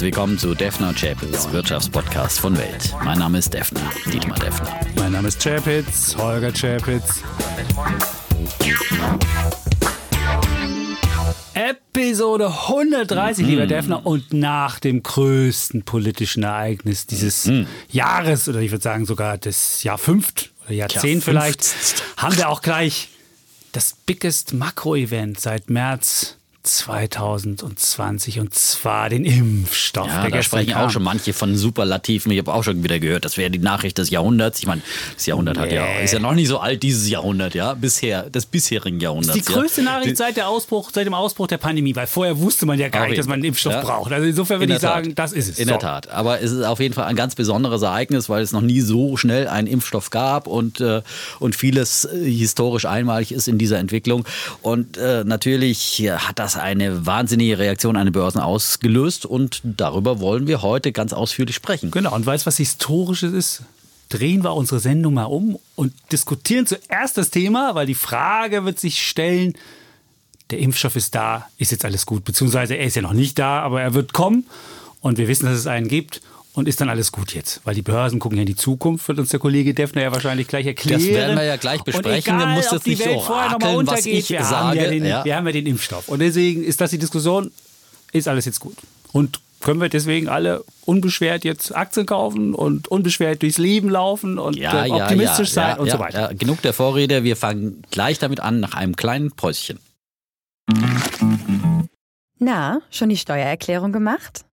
Herzlich willkommen zu Defner Chapitz, Wirtschaftspodcast von Welt. Mein Name ist Defner, Dietmar Defner. Mein Name ist Chapitz, Holger Chapitz. Episode 130, lieber Defner, und nach dem größten politischen Ereignis dieses Jahres, oder ich würde sagen sogar des Jahrfünft oder Jahrzehnt vielleicht, haben wir auch gleich das biggest Makro-Event seit März 2020 und zwar den Impfstoff. Ja, da sprechen kam. auch schon manche von Superlativen. Ich habe auch schon wieder gehört, das wäre die Nachricht des Jahrhunderts. Ich meine, das Jahrhundert hat ja, Nee. ist ja noch nicht so alt, dieses Jahrhundert, ja, bisher, des bisherigen Jahrhunderts. Die größte ja. Nachricht seit, der Ausbruch, seit dem Ausbruch der Pandemie, weil vorher wusste man ja gar nicht, dass man einen Impfstoff. Ja. braucht. Also insofern würde In ich Tat. sagen, das ist es. In So. der Tat. Aber es ist auf jeden Fall ein ganz besonderes Ereignis, weil es noch nie so schnell einen Impfstoff gab und, äh, und vieles äh, historisch einmalig ist in dieser Entwicklung. Und äh, natürlich äh, hat das eine wahnsinnige Reaktion an den Börsen ausgelöst und darüber wollen wir heute ganz ausführlich sprechen. Genau, und weißt du, was Historisches ist? Drehen wir unsere Sendung mal um und diskutieren zuerst das Thema, weil die Frage wird sich stellen, der Impfstoff ist da, ist jetzt alles gut, beziehungsweise er ist ja noch nicht da, aber er wird kommen und wir wissen, dass es einen gibt. Und ist dann alles gut jetzt? Weil die Börsen gucken ja in die Zukunft, wird uns der Kollege Defner ja wahrscheinlich gleich erklären. Das werden wir ja gleich besprechen. Und egal, musst ob jetzt die nicht Welt so vorher nochmal untergeht, ich wir, haben ja sage. den, Ja. wir haben ja den Impfstoff. Und deswegen ist das die Diskussion, ist alles jetzt gut. Und können wir deswegen alle unbeschwert jetzt Aktien kaufen und unbeschwert durchs Leben laufen und Ja, äh, ja, optimistisch ja, sein ja, und ja, so weiter. Ja, genug der Vorrede. Wir fangen gleich damit an nach einem kleinen Päuschen. Na, schon die Steuererklärung gemacht?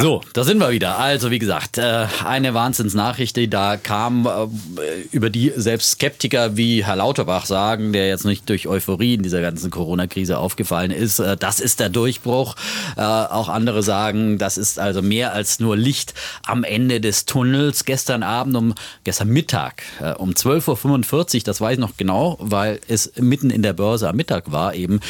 So, da sind wir wieder. Also, wie gesagt, äh, eine Wahnsinnsnachricht, die da kam, äh, über die selbst Skeptiker wie Herr Lauterbach sagen, der jetzt nicht durch Euphorie in dieser ganzen Corona-Krise aufgefallen ist, äh, das ist der Durchbruch. Auch andere sagen, das ist also mehr als nur Licht am Ende des Tunnels. Gestern Abend um, gestern Mittag um 12.45 Uhr, das weiß ich noch genau, weil es mitten in der Börse am Mittag war eben,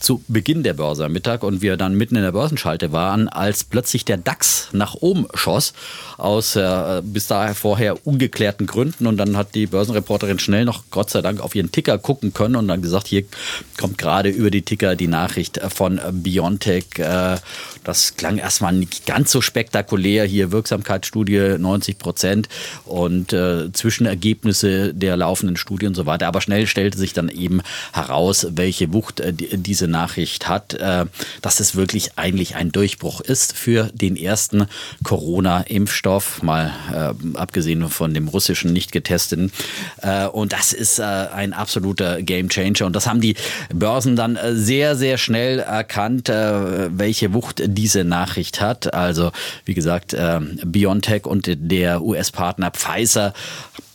zu Beginn der Börse am Mittag und wir dann mitten in der Börsenschalte waren, als plötzlich der DAX nach oben schoss, aus äh, bis daher vorher ungeklärten Gründen. Und dann hat die Börsenreporterin schnell noch, Gott sei Dank, auf ihren Ticker gucken können und dann gesagt, hier kommt gerade über die Ticker die Nachricht von Biontech. Äh, das klang erstmal nicht ganz so spektakulär. Hier Wirksamkeitsstudie 90 Prozent und äh, Zwischenergebnisse der laufenden Studie und so weiter. Aber schnell stellte sich dann eben heraus, welche Wucht äh, Nachricht hat, äh, dass es wirklich eigentlich ein Durchbruch ist für den ersten Corona-Impfstoff, mal äh, abgesehen von dem russischen nicht getesteten. Äh, und das ist ein absoluter Gamechanger. Und das haben die Börsen dann sehr, sehr schnell erkannt, welche Wucht diese Nachricht hat. Also, wie gesagt, BioNTech und der US-Partner Pfizer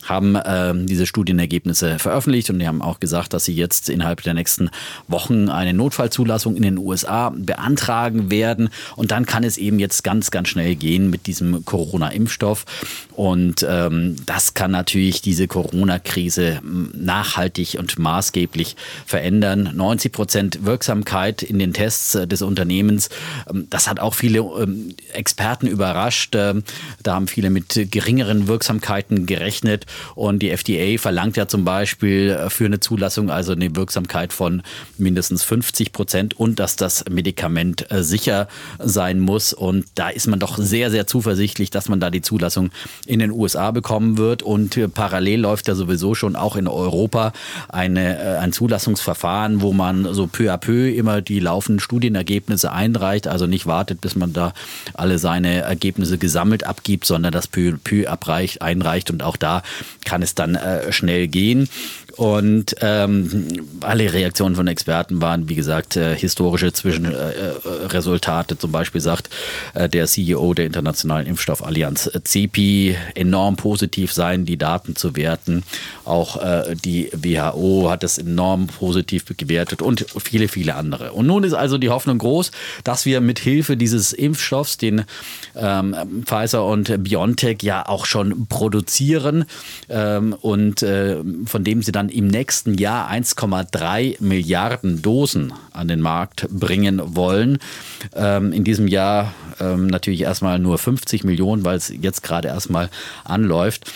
haben ähm, diese Studienergebnisse veröffentlicht und die haben auch gesagt, dass sie jetzt innerhalb der nächsten Wochen eine Notfallzulassung in den USA beantragen werden. Und dann kann es eben jetzt ganz, ganz schnell gehen mit diesem Corona-Impfstoff. Und ähm, das kann natürlich diese Corona-Krise m, nachhaltig und maßgeblich verändern. 90 Prozent Wirksamkeit in den Tests äh, des Unternehmens. Ähm, das hat auch viele ähm, Experten überrascht. Ähm, da haben viele mit geringeren Wirksamkeiten gerechnet. Und die FDA verlangt ja zum Beispiel äh, für eine Zulassung also eine Wirksamkeit von mindestens 50 Prozent und dass das Medikament äh, sicher sein muss. Und da ist man doch sehr, sehr zuversichtlich, dass man da die Zulassung in den USA bekommen wird. Und äh, parallel läuft ja sowieso schon auch in Europa eine, ein Zulassungsverfahren, wo man so peu à peu immer die laufenden Studienergebnisse einreicht. Also nicht wartet, bis man da alle seine Ergebnisse gesammelt abgibt, sondern das peu à peu abreicht, einreicht. Und auch da kann es dann äh, schnell gehen. Und ähm, alle Reaktionen von Experten waren, wie gesagt, äh, historische Zwischenresultate. Äh, Zum Beispiel sagt äh, der CEO der Internationalen Impfstoffallianz CEPI, enorm positiv seien die Daten zu werten. Auch äh, die WHO hat es enorm positiv gewertet und viele, viele andere. Und nun ist also die Hoffnung groß, dass wir mit Hilfe dieses Impfstoffs, den ähm, Pfizer und BioNTech ja auch schon produzieren ähm, und äh, von dem sie dann im nächsten Jahr 1,3 Milliarden Dosen an den Markt bringen wollen. Ähm, in diesem Jahr ähm, natürlich erstmal nur 50 Millionen, weil es jetzt gerade erstmal anläuft.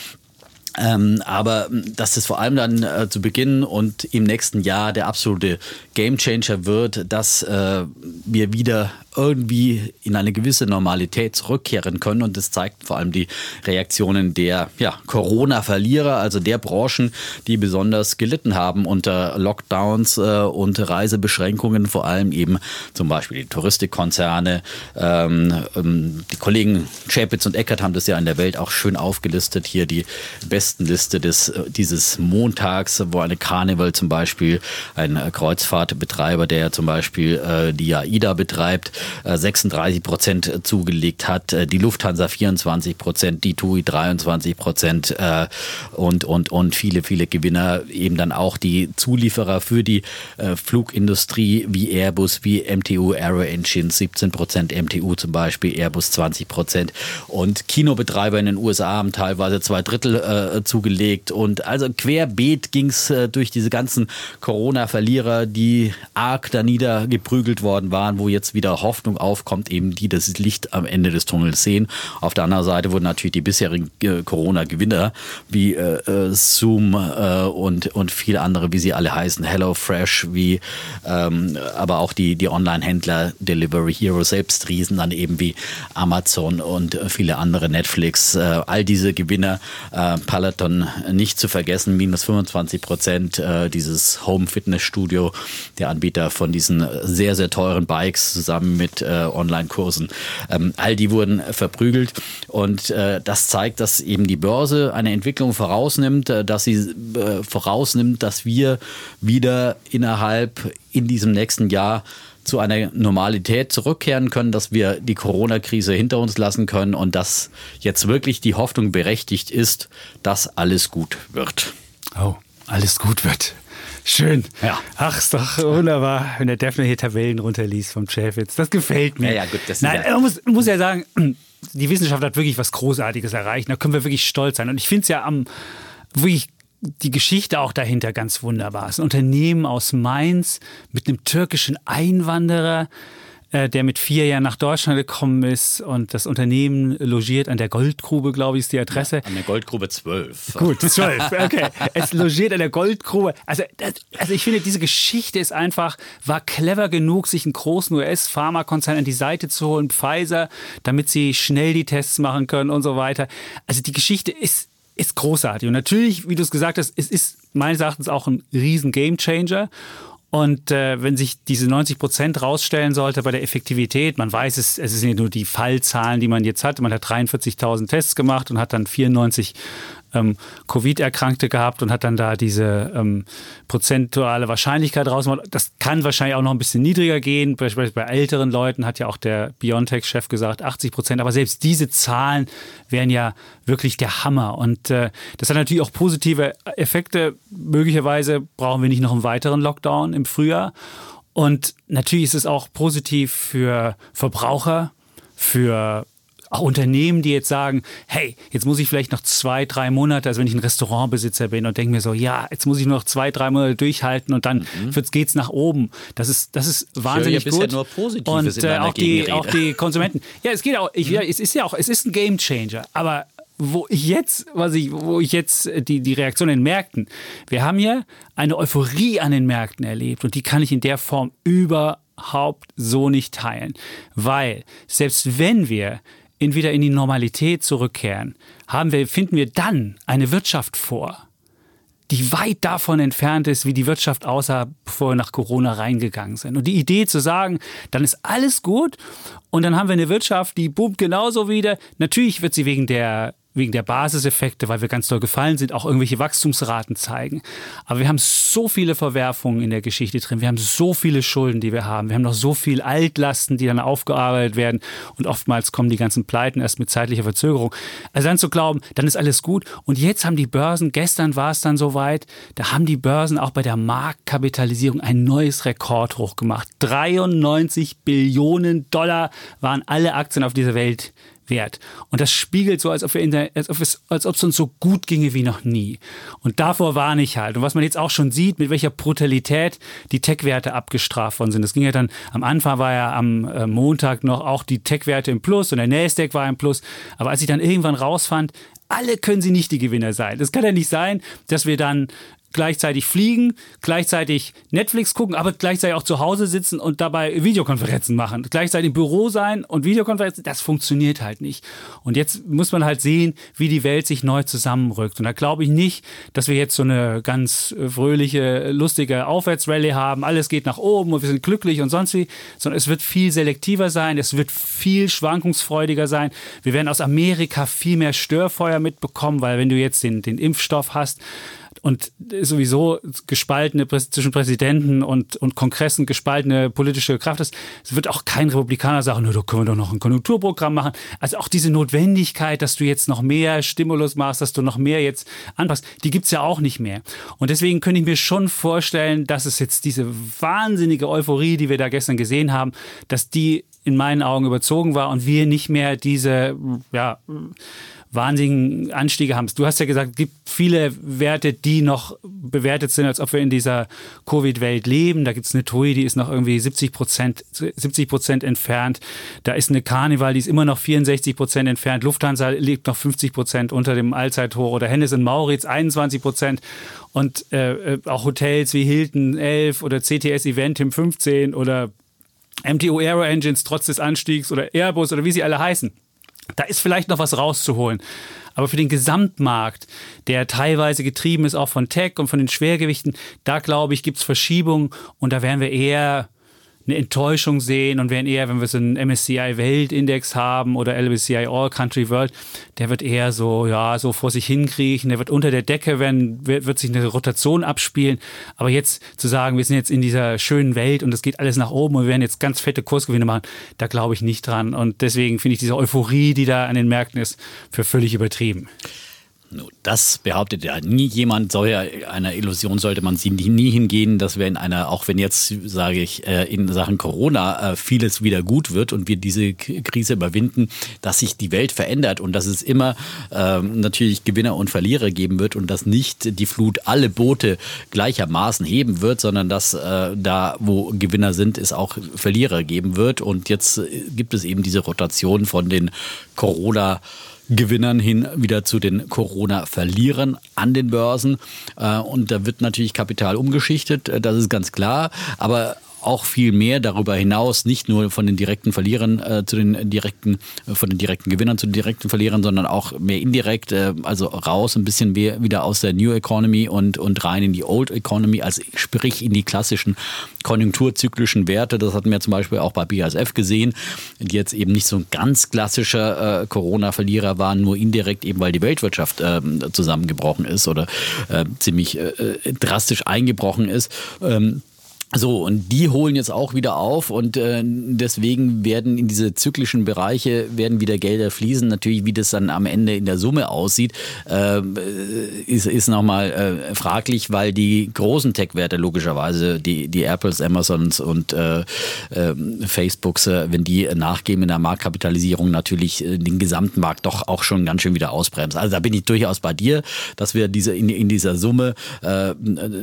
Ähm, aber dass es vor allem dann äh, zu Beginn und im nächsten Jahr der absolute Gamechanger wird, dass äh, wir wieder irgendwie in eine gewisse Normalität zurückkehren können. Und das zeigt vor allem die Reaktionen der ja, Corona-Verlierer, also der Branchen, die besonders gelitten haben unter Lockdowns äh, und Reisebeschränkungen, vor allem eben zum Beispiel die Touristikkonzerne. Ähm, ähm, die Kollegen Chapitz und Eckert haben das ja in der Welt auch schön aufgelistet. Hier die besten Liste des, äh, dieses Montags, wo eine Carnival zum Beispiel, ein Kreuzfahrtbetreiber, der zum Beispiel äh, die AIDA betreibt, 36 äh, Prozent zugelegt hat, äh, die Lufthansa 24 Prozent, die TUI 23 Prozent äh, und, und, und viele, viele Gewinner, eben dann auch die Zulieferer für die Flugindustrie wie Airbus, wie MTU Aero Engines 17 Prozent, MTU zum Beispiel, Airbus 20 Prozent. Und Kinobetreiber in den USA haben teilweise zwei Drittel äh, zugelegt. Und also querbeet ging es äh, durch diese ganzen Corona-Verlierer, die arg da niedergeprügelt worden waren, wo jetzt wieder Hoffnung aufkommt, eben die das Licht am Ende des Tunnels sehen. Auf der anderen Seite wurden natürlich die bisherigen äh, Corona-Gewinner wie äh, äh, Zoom äh, und, und viele andere, wie sie alle heißen, HelloFresh, wie ähm, aber auch die, die Online-Händler Delivery Hero, selbst Riesen, dann eben wie Amazon und viele andere, Netflix, äh, all diese Gewinner, äh, Peloton nicht zu vergessen, minus 25 Prozent, dieses Home Fitness Studio, der Anbieter von diesen sehr, sehr teuren Bikes zusammen mit äh, Online-Kursen. Ähm, all die wurden verprügelt und äh, das zeigt, dass eben die Börse eine Entwicklung vorausnimmt, äh, dass sie äh, vorausnimmt, dass wir wieder innerhalb in diesem nächsten Jahr zu einer Normalität zurückkehren können, dass wir die Corona-Krise hinter uns lassen können und dass jetzt wirklich die Hoffnung berechtigt ist, dass alles gut wird. Oh, alles gut wird. Schön. Ja. Ach, ist doch wunderbar, wenn der Defner hier Tabellen runterliest vom Chefwitz. Das gefällt mir. Ja, ja gut. Das Nein, man muss, muss ja sagen, die Wissenschaft hat wirklich was Großartiges erreicht. Da können wir wirklich stolz sein. Und ich finde es ja am wirklich die Geschichte auch dahinter ganz wunderbar. Es ist ein Unternehmen aus Mainz mit einem türkischen Einwanderer, der mit vier Jahren nach Deutschland gekommen ist und das Unternehmen logiert an der Goldgrube, glaube ich, ist die Adresse. Ja, an der Goldgrube 12. Gut, 12, okay. es logiert an der Goldgrube. Also, das, also ich finde, diese Geschichte ist einfach, war clever genug, sich einen großen US-Pharmakonzern an die Seite zu holen, Pfizer, damit sie schnell die Tests machen können und so weiter. Also die Geschichte ist ist großartig. Und natürlich, wie du es gesagt hast, es ist meines Erachtens auch ein riesen Gamechanger. Und äh, wenn sich diese 90 Prozent rausstellen sollte bei der Effektivität, man weiß es, es sind nur die Fallzahlen, die man jetzt hat. Man hat 43.000 Tests gemacht und hat dann 94 ähm, Covid-Erkrankte gehabt und hat dann da diese ähm, prozentuale Wahrscheinlichkeit rausgemacht. Das kann wahrscheinlich auch noch ein bisschen niedriger gehen. Beispielsweise bei älteren Leuten hat ja auch der BioNTech-Chef gesagt, 80 Prozent. Aber selbst diese Zahlen wären ja wirklich der Hammer. Und äh, das hat natürlich auch positive Effekte. Möglicherweise brauchen wir nicht noch einen weiteren Lockdown im Frühjahr. Und natürlich ist es auch positiv für Verbraucher, für auch Unternehmen, die jetzt sagen, hey, jetzt muss ich vielleicht noch zwei, drei Monate, also wenn ich ein Restaurantbesitzer bin und denke mir so, ja, jetzt muss ich nur noch zwei, drei Monate durchhalten und dann mhm. geht's nach oben. Das ist, das ist wahnsinnig ich gut. Ja nur und äh, auch die, auch die Konsumenten. Ja, es geht auch, ich, mhm. ja, es ist ja auch, es ist ein Game Changer, aber wo ich jetzt, was ich, wo ich jetzt die, die Reaktion in den Märkten, wir haben hier eine Euphorie an den Märkten erlebt und die kann ich in der Form überhaupt so nicht teilen. Weil selbst wenn wir in wieder in die Normalität zurückkehren, haben wir, finden wir dann eine Wirtschaft vor, die weit davon entfernt ist, wie die Wirtschaft aussah, bevor wir nach Corona reingegangen sind. Und die Idee zu sagen, dann ist alles gut und dann haben wir eine Wirtschaft, die boomt genauso wieder. Natürlich wird sie wegen der wegen der Basiseffekte, weil wir ganz doll gefallen sind, auch irgendwelche Wachstumsraten zeigen. Aber wir haben so viele Verwerfungen in der Geschichte drin. Wir haben so viele Schulden, die wir haben. Wir haben noch so viel Altlasten, die dann aufgearbeitet werden. Und oftmals kommen die ganzen Pleiten erst mit zeitlicher Verzögerung. Also dann zu glauben, dann ist alles gut. Und jetzt haben die Börsen, gestern war es dann soweit, da haben die Börsen auch bei der Marktkapitalisierung ein neues Rekordhoch gemacht. 93 Billionen Dollar waren alle Aktien auf dieser Welt wert. Und das spiegelt so, als ob, wir in der, als, ob es, als ob es uns so gut ginge wie noch nie. Und davor warne ich halt. Und was man jetzt auch schon sieht, mit welcher Brutalität die Tech-Werte abgestraft worden sind. Das ging ja dann, am Anfang war ja am äh, Montag noch auch die Tech-Werte im Plus und der Nasdaq war im Plus. Aber als ich dann irgendwann rausfand, alle können sie nicht die Gewinner sein. Es kann ja nicht sein, dass wir dann gleichzeitig fliegen, gleichzeitig Netflix gucken, aber gleichzeitig auch zu Hause sitzen und dabei Videokonferenzen machen. Gleichzeitig im Büro sein und Videokonferenzen, das funktioniert halt nicht. Und jetzt muss man halt sehen, wie die Welt sich neu zusammenrückt. Und da glaube ich nicht, dass wir jetzt so eine ganz fröhliche, lustige Aufwärtsrallye haben. Alles geht nach oben und wir sind glücklich und sonst wie, sondern es wird viel selektiver sein, es wird viel schwankungsfreudiger sein. Wir werden aus Amerika viel mehr Störfeuer mitbekommen, weil wenn du jetzt den, den Impfstoff hast, und sowieso gespaltene zwischen Präsidenten und, und Kongressen gespaltene politische Kraft ist. Es wird auch kein Republikaner sagen, da können wir doch noch ein Konjunkturprogramm machen. Also auch diese Notwendigkeit, dass du jetzt noch mehr Stimulus machst, dass du noch mehr jetzt anpasst, die gibt es ja auch nicht mehr. Und deswegen könnte ich mir schon vorstellen, dass es jetzt diese wahnsinnige Euphorie, die wir da gestern gesehen haben, dass die in meinen Augen überzogen war und wir nicht mehr diese, ja, wahnsinnigen Anstiege haben. Du hast ja gesagt, es gibt viele Werte, die noch bewertet sind, als ob wir in dieser Covid-Welt leben. Da gibt es eine TUI, die ist noch irgendwie 70 Prozent 70 Prozent entfernt. Da ist eine Carnival, die ist immer noch 64 Prozent entfernt. Lufthansa liegt noch 50 Prozent unter dem Allzeithoch oder Hennes in Mauritz 21 Prozent. Und äh, auch Hotels wie Hilton 11 oder CTS Eventim 15 oder MTO Aero Engines trotz des Anstiegs oder Airbus oder wie sie alle heißen. Da ist vielleicht noch was rauszuholen. Aber für den Gesamtmarkt, der teilweise getrieben ist auch von Tech und von den Schwergewichten, da glaube ich, gibt es Verschiebungen und da werden wir eher eine Enttäuschung sehen und werden eher, wenn wir so einen MSCI Weltindex haben oder LBCI All Country World, der wird eher so, ja, so vor sich hinkriechen, der wird unter der Decke, werden, wird, wird sich eine Rotation abspielen. Aber jetzt zu sagen, wir sind jetzt in dieser schönen Welt und es geht alles nach oben und wir werden jetzt ganz fette Kursgewinne machen, da glaube ich nicht dran. Und deswegen finde ich diese Euphorie, die da an den Märkten ist, für völlig übertrieben. Das behauptet ja nie jemand. Solcher einer Illusion sollte man sie nie hingehen, dass wir in einer, auch wenn jetzt, sage ich, äh, in Sachen Corona äh, vieles wieder gut wird und wir diese Krise überwinden, dass sich die Welt verändert und dass es immer ähm, natürlich Gewinner und Verlierer geben wird und dass nicht die Flut alle Boote gleichermaßen heben wird, sondern dass äh, da, wo Gewinner sind, es auch Verlierer geben wird. Und jetzt gibt es eben diese Rotation von den Corona- Gewinnern hin wieder zu den Corona-Verlierern an den Börsen. Äh, und da wird natürlich Kapital umgeschichtet, äh, das ist ganz klar. Aber auch viel mehr darüber hinaus, nicht nur von den direkten Verlierern äh, zu den direkten, äh, von den direkten Gewinnern zu den direkten Verlierern, sondern auch mehr indirekt, äh, also raus ein bisschen mehr wieder aus der New Economy und, und rein in die Old Economy, also sprich in die klassischen konjunkturzyklischen Werte. Das hatten wir zum Beispiel auch bei BASF gesehen, die jetzt eben nicht so ein ganz klassischer äh, Corona-Verlierer waren, nur indirekt eben, weil die Weltwirtschaft äh, zusammengebrochen ist oder äh, ziemlich äh, drastisch eingebrochen ist. Ähm, so, und die holen jetzt auch wieder auf und äh, deswegen werden in diese zyklischen Bereiche werden wieder Gelder fließen. Natürlich, wie das dann am Ende in der Summe aussieht, äh, ist, ist nochmal äh, fraglich, weil die großen Tech-Werte logischerweise, die, die Apples, Amazons und äh, äh, Facebooks, wenn die nachgeben in der Marktkapitalisierung, natürlich äh, den gesamten Markt doch auch schon ganz schön wieder ausbremsen. Also da bin ich durchaus bei dir, dass wir diese in, in dieser Summe äh,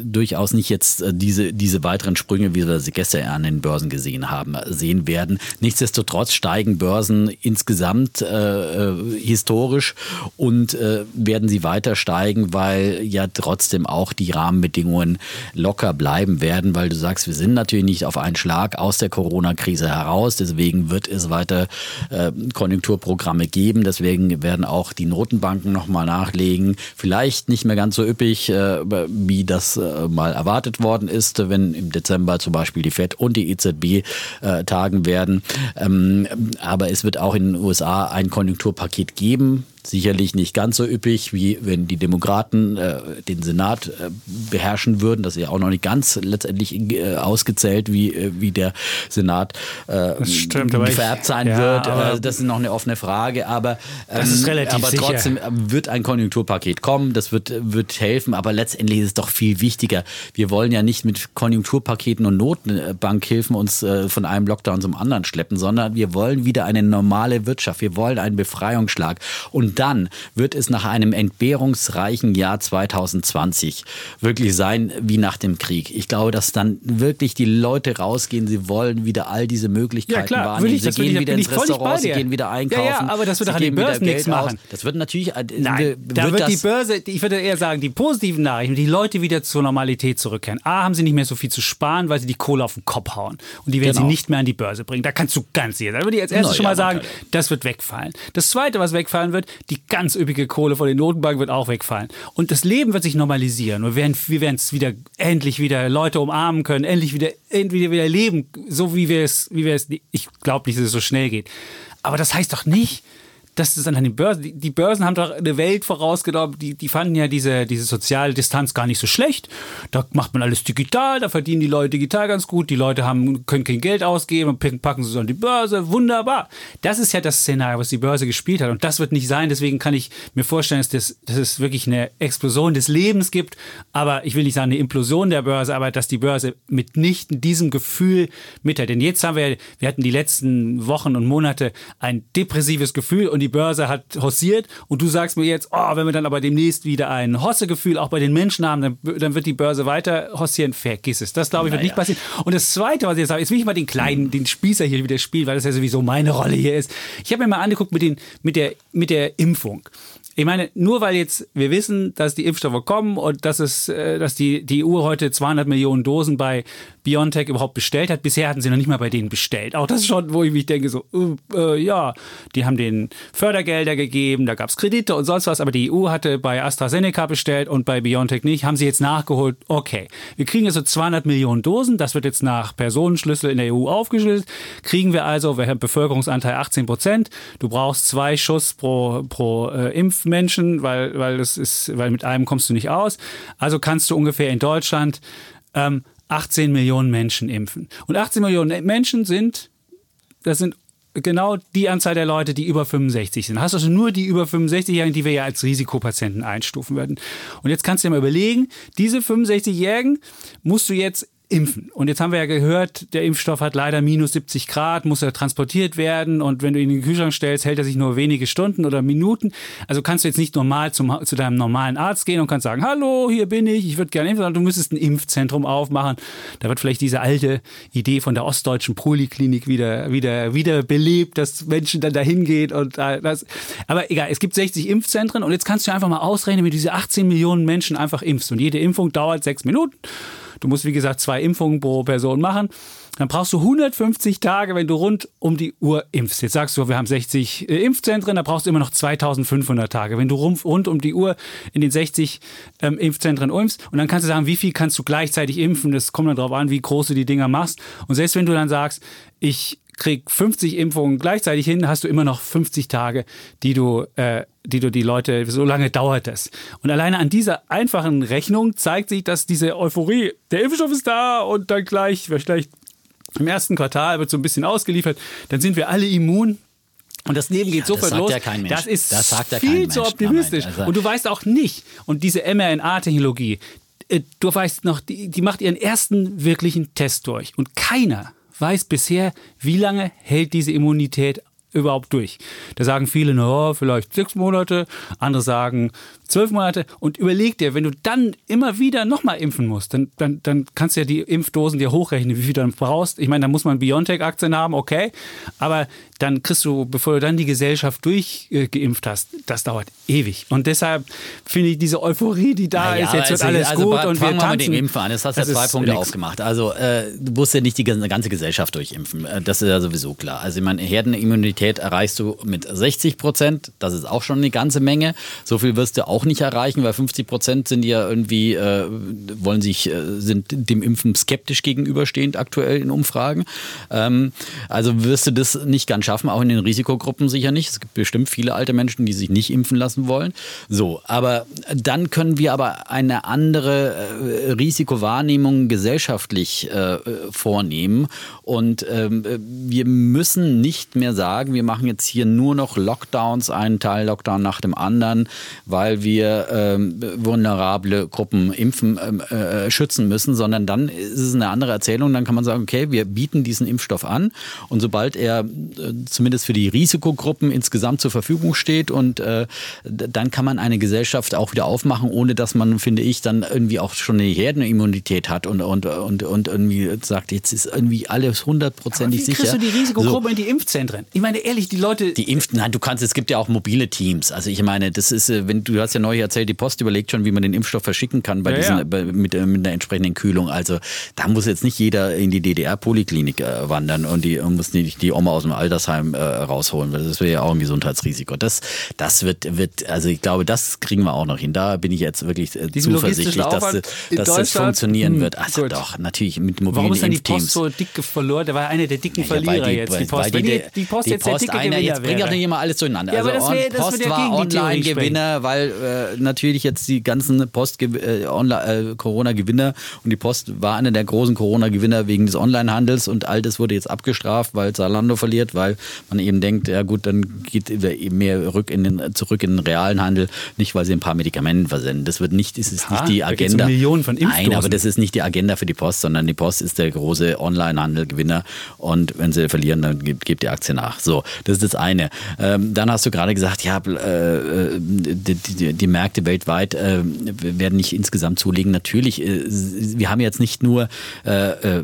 durchaus nicht jetzt äh, diese, diese weiteren Sprünge, wie wir sie gestern an den Börsen gesehen haben, sehen werden. Nichtsdestotrotz steigen Börsen insgesamt äh, äh, historisch und äh, werden sie weiter steigen, weil ja trotzdem auch die Rahmenbedingungen locker bleiben werden, weil du sagst, wir sind natürlich nicht auf einen Schlag aus der Corona-Krise heraus. Deswegen wird es weiter äh, Konjunkturprogramme geben. Deswegen werden auch die Notenbanken nochmal nachlegen. Vielleicht nicht mehr ganz so üppig, äh, wie das äh, mal erwartet worden ist, wenn im Dezember Dezember zum Beispiel die FED und die EZB äh, tagen werden. Ähm, aber es wird auch in den USA ein Konjunkturpaket geben Sicherlich nicht ganz so üppig, wie wenn die Demokraten äh, den Senat äh, beherrschen würden. Das ist ja auch noch nicht ganz letztendlich äh, ausgezählt, wie, äh, wie der Senat äh, stimmt, gefärbt sein ja, wird. Äh, das ist noch eine offene Frage. Aber, ähm, Das ist relativ aber sicher. trotzdem wird ein Konjunkturpaket kommen. Das wird, wird helfen. Aber letztendlich ist es doch viel wichtiger. Wir wollen ja nicht mit Konjunkturpaketen und Notenbankhilfen uns von einem Lockdown zum anderen schleppen, sondern wir wollen wieder eine normale Wirtschaft. Wir wollen einen Befreiungsschlag. Und dann wird es nach einem entbehrungsreichen Jahr 2020 wirklich sein wie nach dem Krieg. Ich glaube, dass dann wirklich die Leute rausgehen. Sie wollen wieder all diese Möglichkeiten Ja, klar, wahrnehmen. ich, sie gehen ich, wieder ins Restaurant, sie gehen wieder einkaufen. Ja, ja, aber das wird doch an den Börsen nichts Geld aus. machen. Das wird natürlich. äh, Nein, wird da wird die Börse, ich würde eher sagen, die positiven Nachrichten, die Leute wieder zur Normalität zurückkehren. A, haben sie nicht mehr so viel zu sparen, weil sie die Kohle auf den Kopf hauen. Und die werden Genau. sie nicht mehr an die Börse bringen. Da kannst du ganz sicher sein. Da würde ich als erstes Na schon ja, mal sagen, das wird wegfallen. Das Zweite, was wegfallen wird, die ganz üppige Kohle von den Notenbanken wird auch wegfallen. Und das Leben wird sich normalisieren. Wir werden wir es wieder, endlich wieder Leute umarmen können, endlich wieder, endlich wieder leben, so wie wir es, wie wir es, ich glaube nicht, dass es so schnell geht. Aber das heißt doch nicht, dass es dann an den Börsen, die, die Börsen haben doch eine Welt vorausgenommen, die, die fanden ja diese, diese soziale Distanz gar nicht so schlecht. Da macht man alles digital, da verdienen die Leute digital ganz gut, die Leute haben, können kein Geld ausgeben und packen- sie es an die Börse, wunderbar. Das ist ja das Szenario, was die Börse gespielt hat. Und das wird nicht sein, deswegen kann ich mir vorstellen, dass, das, dass es wirklich eine Explosion des Lebens gibt, aber ich will nicht sagen eine Implosion der Börse, aber dass die Börse mitnichten diesem Gefühl mitteilt. Denn jetzt haben wir, wir hatten die letzten Wochen und Monate ein depressives Gefühl und die Börse hat hossiert und du sagst mir jetzt, oh, wenn wir dann aber demnächst wieder ein Hossegefühl auch bei den Menschen haben, dann, dann wird die Börse weiter hossieren. Vergiss es. Das glaube ich wird nicht passieren. Und das Zweite, was ich jetzt sage, jetzt will ich mal den kleinen, den Spießer hier wieder spielen, weil das ja sowieso meine Rolle hier ist. Ich habe mir mal angeguckt mit, den, mit, der, mit der Impfung. Ich meine, nur weil jetzt wir wissen, dass die Impfstoffe kommen und dass es, äh, dass die, die EU heute 200 Millionen Dosen bei BioNTech überhaupt bestellt hat. Bisher hatten sie noch nicht mal bei denen bestellt. Auch das ist schon, wo ich mich denke, so, äh, äh, ja, die haben den Fördergelder gegeben, da gab es Kredite und sonst was, aber die EU hatte bei AstraZeneca bestellt und bei BioNTech nicht. Haben sie jetzt nachgeholt? Okay. Wir kriegen also 200 Millionen Dosen. Das wird jetzt nach Personenschlüssel in der EU aufgeschlüsselt. Kriegen wir also, wir haben Bevölkerungsanteil 18 Prozent. Du brauchst zwei Schuss pro, pro äh, Impfmenschen, weil, weil das ist, weil mit einem kommst du nicht aus. Also kannst du ungefähr in Deutschland ähm, 18 Millionen Menschen impfen. Und 18 Millionen Menschen sind, das sind genau die Anzahl der Leute, die über 65 sind. Hast also nur die über 65-Jährigen, die wir ja als Risikopatienten einstufen würden. Und jetzt kannst du dir mal überlegen, diese 65-Jährigen musst du jetzt impfen. Und jetzt haben wir ja gehört, der Impfstoff hat leider minus 70 Grad, muss er transportiert werden und wenn du ihn in den Kühlschrank stellst, hält er sich nur wenige Stunden oder Minuten. Also kannst du jetzt nicht normal zum, zu deinem normalen Arzt gehen und kannst sagen, hallo, hier bin ich, ich würde gerne impfen, sondern du müsstest ein Impfzentrum aufmachen. Da wird vielleicht diese alte Idee von der ostdeutschen Poliklinik wieder, wieder, wieder belebt, dass Menschen dann dahin gehen und das. Aber egal, es gibt 60 Impfzentren und jetzt kannst du einfach mal ausrechnen, wie diese 18 Millionen Menschen einfach impfst. Und jede Impfung dauert sechs Minuten. Du musst, wie gesagt, zwei Impfungen pro Person machen. Dann brauchst du 150 Tage, wenn du rund um die Uhr impfst. Jetzt sagst du, wir haben 60 äh, Impfzentren, da brauchst du immer noch 2500 Tage. Wenn du rund um die Uhr in den 60 ähm, Impfzentren impfst und dann kannst du sagen, wie viel kannst du gleichzeitig impfen. Das kommt dann darauf an, wie groß du die Dinger machst. Und selbst wenn du dann sagst, ich krieg 50 Impfungen gleichzeitig hin, hast du immer noch 50 Tage, die du, äh, die du die Leute, so lange dauert das. Und alleine an dieser einfachen Rechnung zeigt sich, dass diese Euphorie, der Impfstoff ist da und dann gleich, vielleicht im ersten Quartal wird so ein bisschen ausgeliefert, dann sind wir alle immun. Und das Leben geht Ja, sofort das sagt los. ja kein Mensch. Das ist Das viel kein zu Mensch. optimistisch. Also- und du weißt auch nicht, und diese mRNA-Technologie, äh, du weißt noch, die, die macht ihren ersten wirklichen Test durch. Und keiner weiß bisher, wie lange hält diese Immunität überhaupt durch. Da sagen viele, na, vielleicht sechs Monate, andere sagen zwölf Monate. Und überleg dir, wenn du dann immer wieder nochmal impfen musst, dann, dann, dann kannst du ja die Impfdosen dir hochrechnen, wie viel du dann brauchst. Ich meine, da muss man BioNTech-Aktien haben, okay. Aber dann kriegst du, bevor du dann die Gesellschaft durchgeimpft hast, das dauert ewig. Und deshalb finde ich diese Euphorie, die da Naja, ist, jetzt wird also- alles also gut und wir wir mit tanzen. dem Impfen an. Das hast du ja zwei Punkte nix. aufgemacht. Also äh, du musst ja nicht die ganze Gesellschaft durchimpfen. Äh, Das ist ja sowieso klar. Also ich meine, Herdenimmunität Immunität erreichst du mit 60 Prozent. Das ist auch schon eine ganze Menge. So viel wirst du auch nicht erreichen, weil 50 Prozent sind ja irgendwie, äh, wollen sich, äh, sind dem Impfen skeptisch gegenüberstehend aktuell in Umfragen. Ähm, also wirst du das nicht ganz schaffen, auch in den Risikogruppen sicher nicht. Es gibt bestimmt viele alte Menschen, die sich nicht impfen lassen wollen. So, aber dann können wir aber eine andere äh, Risikowahrnehmung gesellschaftlich äh, vornehmen. Und ähm, wir müssen nicht mehr sagen, wir machen jetzt hier nur noch Lockdowns, einen Teil Lockdown nach dem anderen, weil wir ähm, vulnerable Gruppen impfen, ähm, äh, schützen müssen, sondern dann ist es eine andere Erzählung. Dann kann man sagen, okay, wir bieten diesen Impfstoff an und sobald er äh, zumindest für die Risikogruppen insgesamt zur Verfügung steht und äh, dann kann man eine Gesellschaft auch wieder aufmachen, ohne dass man, finde ich, dann irgendwie auch schon eine Herdenimmunität hat und, und, und, und irgendwie sagt, jetzt ist irgendwie alles hundertprozentig sicher. Kriegst du die Risikogruppe so, in die Impfzentren? Ich meine, ehrlich, die Leute... Die Impften, nein, du kannst, es gibt ja auch mobile Teams. Also ich meine, das ist, äh, wenn du hast ja neu erzählt, die Post überlegt schon, wie man den Impfstoff verschicken kann bei Ja, diesen, ja. Bei, mit, äh, mit einer entsprechenden Kühlung. Also da muss jetzt nicht jeder in die DDR-Poliklinik äh, wandern und die und muss nicht die Oma aus dem Altersheim äh, rausholen, weil das wäre ja auch ein Gesundheitsrisiko. Das, das wird, wird, also ich glaube, das kriegen wir auch noch hin. Da bin ich jetzt wirklich äh, zuversichtlich, dass, in dass das funktionieren Hm, wird. Also gut. doch, natürlich mit mobilen Warum ist denn die Impfteams. Post so dick verloren? Der war einer der dicken Ja, Verlierer die- jetzt, die Post. weil die, die, Post jetzt der Post dicke einer, Gewinner jetzt bring doch nicht immer alles aber also das wär- das Post war Online-Gewinner, weil äh, natürlich jetzt die ganzen Post äh, Online- äh, Corona-Gewinner und die Post war einer der großen Corona-Gewinner wegen des Onlinehandels und all das wurde jetzt abgestraft, weil Zalando verliert, weil man eben denkt, ja gut, dann geht eben mehr rück in den, zurück in den realen Handel, nicht weil sie ein paar Medikamente versenden. Das wird nicht, ist es nicht die da geht's um Agenda. Millionen von Nein, Impfdosen. aber das ist nicht die Agenda für die Post, sondern die Post ist der große Online-Handel-Gewinner und wenn sie verlieren, dann gibt, gibt die Aktie nach. So, das ist das eine. Ähm, dann hast du gerade gesagt, ja, äh, äh, die, die, die Märkte weltweit äh, werden nicht insgesamt zulegen. Natürlich, äh, wir haben jetzt nicht nur äh, äh,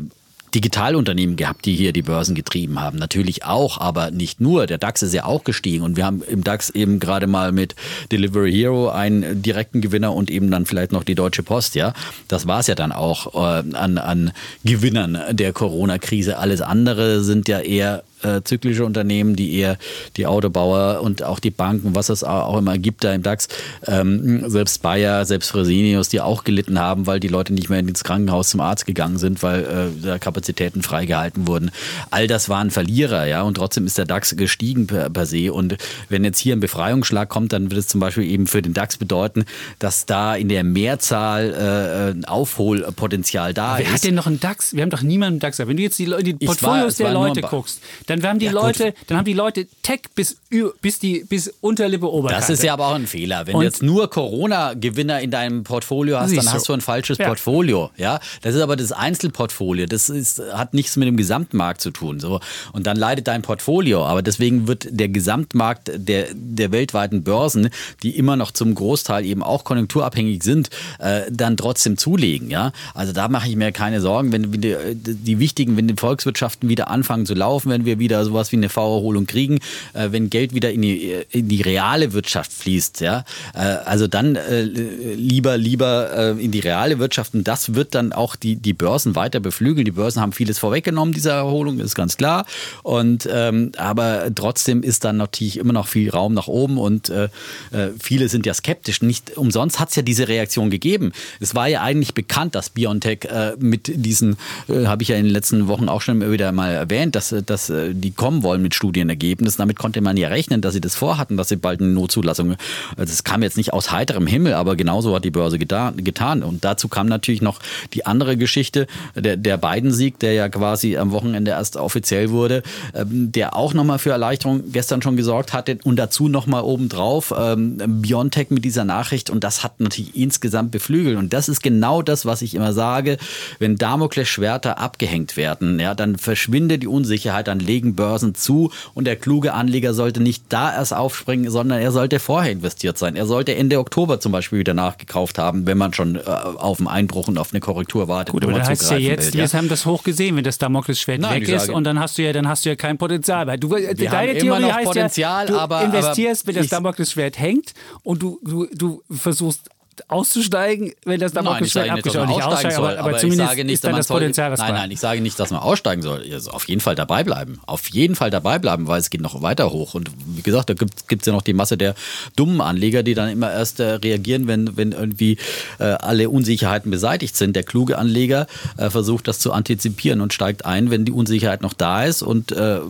Digitalunternehmen gehabt, die hier die Börsen getrieben haben. Natürlich auch, aber nicht nur. Der DAX ist ja auch gestiegen und wir haben im DAX eben gerade mal mit Delivery Hero einen direkten Gewinner und eben dann vielleicht noch die Deutsche Post, ja. Das war es ja dann auch äh, an, an Gewinnern der Corona-Krise. Alles andere sind ja eher äh, zyklische Unternehmen, die eher die Autobauer und auch die Banken, was es auch immer gibt da im DAX, ähm, selbst Bayer, selbst Fresenius, die auch gelitten haben, weil die Leute nicht mehr ins Krankenhaus zum Arzt gegangen sind, weil äh, da Kapazitäten freigehalten wurden. All das waren Verlierer, ja, und trotzdem ist der DAX gestiegen per, per se. Und wenn jetzt hier ein Befreiungsschlag kommt, dann wird es zum Beispiel eben für den DAX bedeuten, dass da in der Mehrzahl äh, ein Aufholpotenzial da Wer ist. hat denn noch einen DAX? Wir haben doch niemanden DAX. Wenn du jetzt die, die war- Portfolios der war nur Leute guckst, dann haben die Ja, gut. Leute, dann haben die Leute Tech bis, bis die bis Unterlippe Oberkante. Das ist ja aber auch ein Fehler. Wenn Und- du jetzt nur Corona-Gewinner in deinem Portfolio hast, dann hast du ein falsches Ja. Portfolio. Ja, das ist aber das Einzelportfolio. Das ist, hat nichts mit dem Gesamtmarkt zu tun. So. Und dann leidet dein Portfolio. Aber deswegen wird der Gesamtmarkt der, der weltweiten Börsen, die immer noch zum Großteil eben auch konjunkturabhängig sind, äh, dann trotzdem zulegen. Ja, also da mache ich mir keine Sorgen, wenn die, die wichtigen, wenn die Volkswirtschaften wieder anfangen zu laufen, wenn wir wieder sowas wie eine V-Erholung kriegen, äh, wenn Geld wieder in die, in die reale Wirtschaft fließt, ja, äh, also dann äh, lieber, lieber äh, in die reale Wirtschaft und das wird dann auch die, die Börsen weiter beflügeln. Die Börsen haben vieles vorweggenommen, dieser Erholung, ist ganz klar. Und ähm, aber trotzdem ist dann natürlich immer noch viel Raum nach oben und äh, äh, viele sind ja skeptisch. Nicht umsonst hat es ja diese Reaktion gegeben. Es war ja eigentlich bekannt, dass BioNTech äh, mit diesen, äh, habe ich ja in den letzten Wochen auch schon wieder mal erwähnt, dass, äh, dass äh, die kommen wollen mit Studienergebnissen. Damit konnte man ja rechnen, dass sie das vorhatten, dass sie bald eine Notzulassung. Also das kam jetzt nicht aus heiterem Himmel, aber genauso hat die Börse getan. getan. Und dazu kam natürlich noch die andere Geschichte, der, der Biden-Sieg, der ja quasi am Wochenende erst offiziell wurde, ähm, der auch nochmal für Erleichterung gestern schon gesorgt hatte und dazu nochmal obendrauf ähm, Biontech mit dieser Nachricht und das hat natürlich insgesamt beflügelt und das ist genau das, was ich immer sage, wenn Damoklesschwerter abgehängt werden, ja, dann verschwindet die Unsicherheit, dann legen Börsen zu und der kluge Anleger sollte nicht da erst aufspringen, sondern er sollte vorher investiert sein. Er sollte Ende Oktober zum Beispiel wieder nachgekauft haben, wenn man schon äh, auf einen Einbruch und auf eine Korrektur wartet. Gut, aber da heißt ja jetzt, will, wir haben das hoch gesehen, wenn das Damoklesschwert Nein, weg ist und dann hast du ja, dann hast du ja kein Potenzial mehr. Du, Wir deine haben immer Theorie heißt ja, du aber- investierst, wenn das Damoklesschwert hängt und du, du, du versuchst auszusteigen, wenn das Damoklesschwert abgeschaut nicht, aussteigen soll, aber, aber, aber zumindest ich sage nicht, ist dann das soll, Potenzial was Nein, nein, ich sage nicht, dass man aussteigen soll. Also auf jeden Fall dabei bleiben. Auf jeden Fall dabei bleiben, weil es geht noch weiter hoch. Und wie gesagt, da gibt es ja noch die Masse der dummen Anleger, die dann immer erst äh, reagieren, wenn, wenn irgendwie äh, alle Unsicherheiten beseitigt sind. Der kluge Anleger äh, versucht das zu antizipieren und steigt ein, wenn die Unsicherheit noch da ist und äh,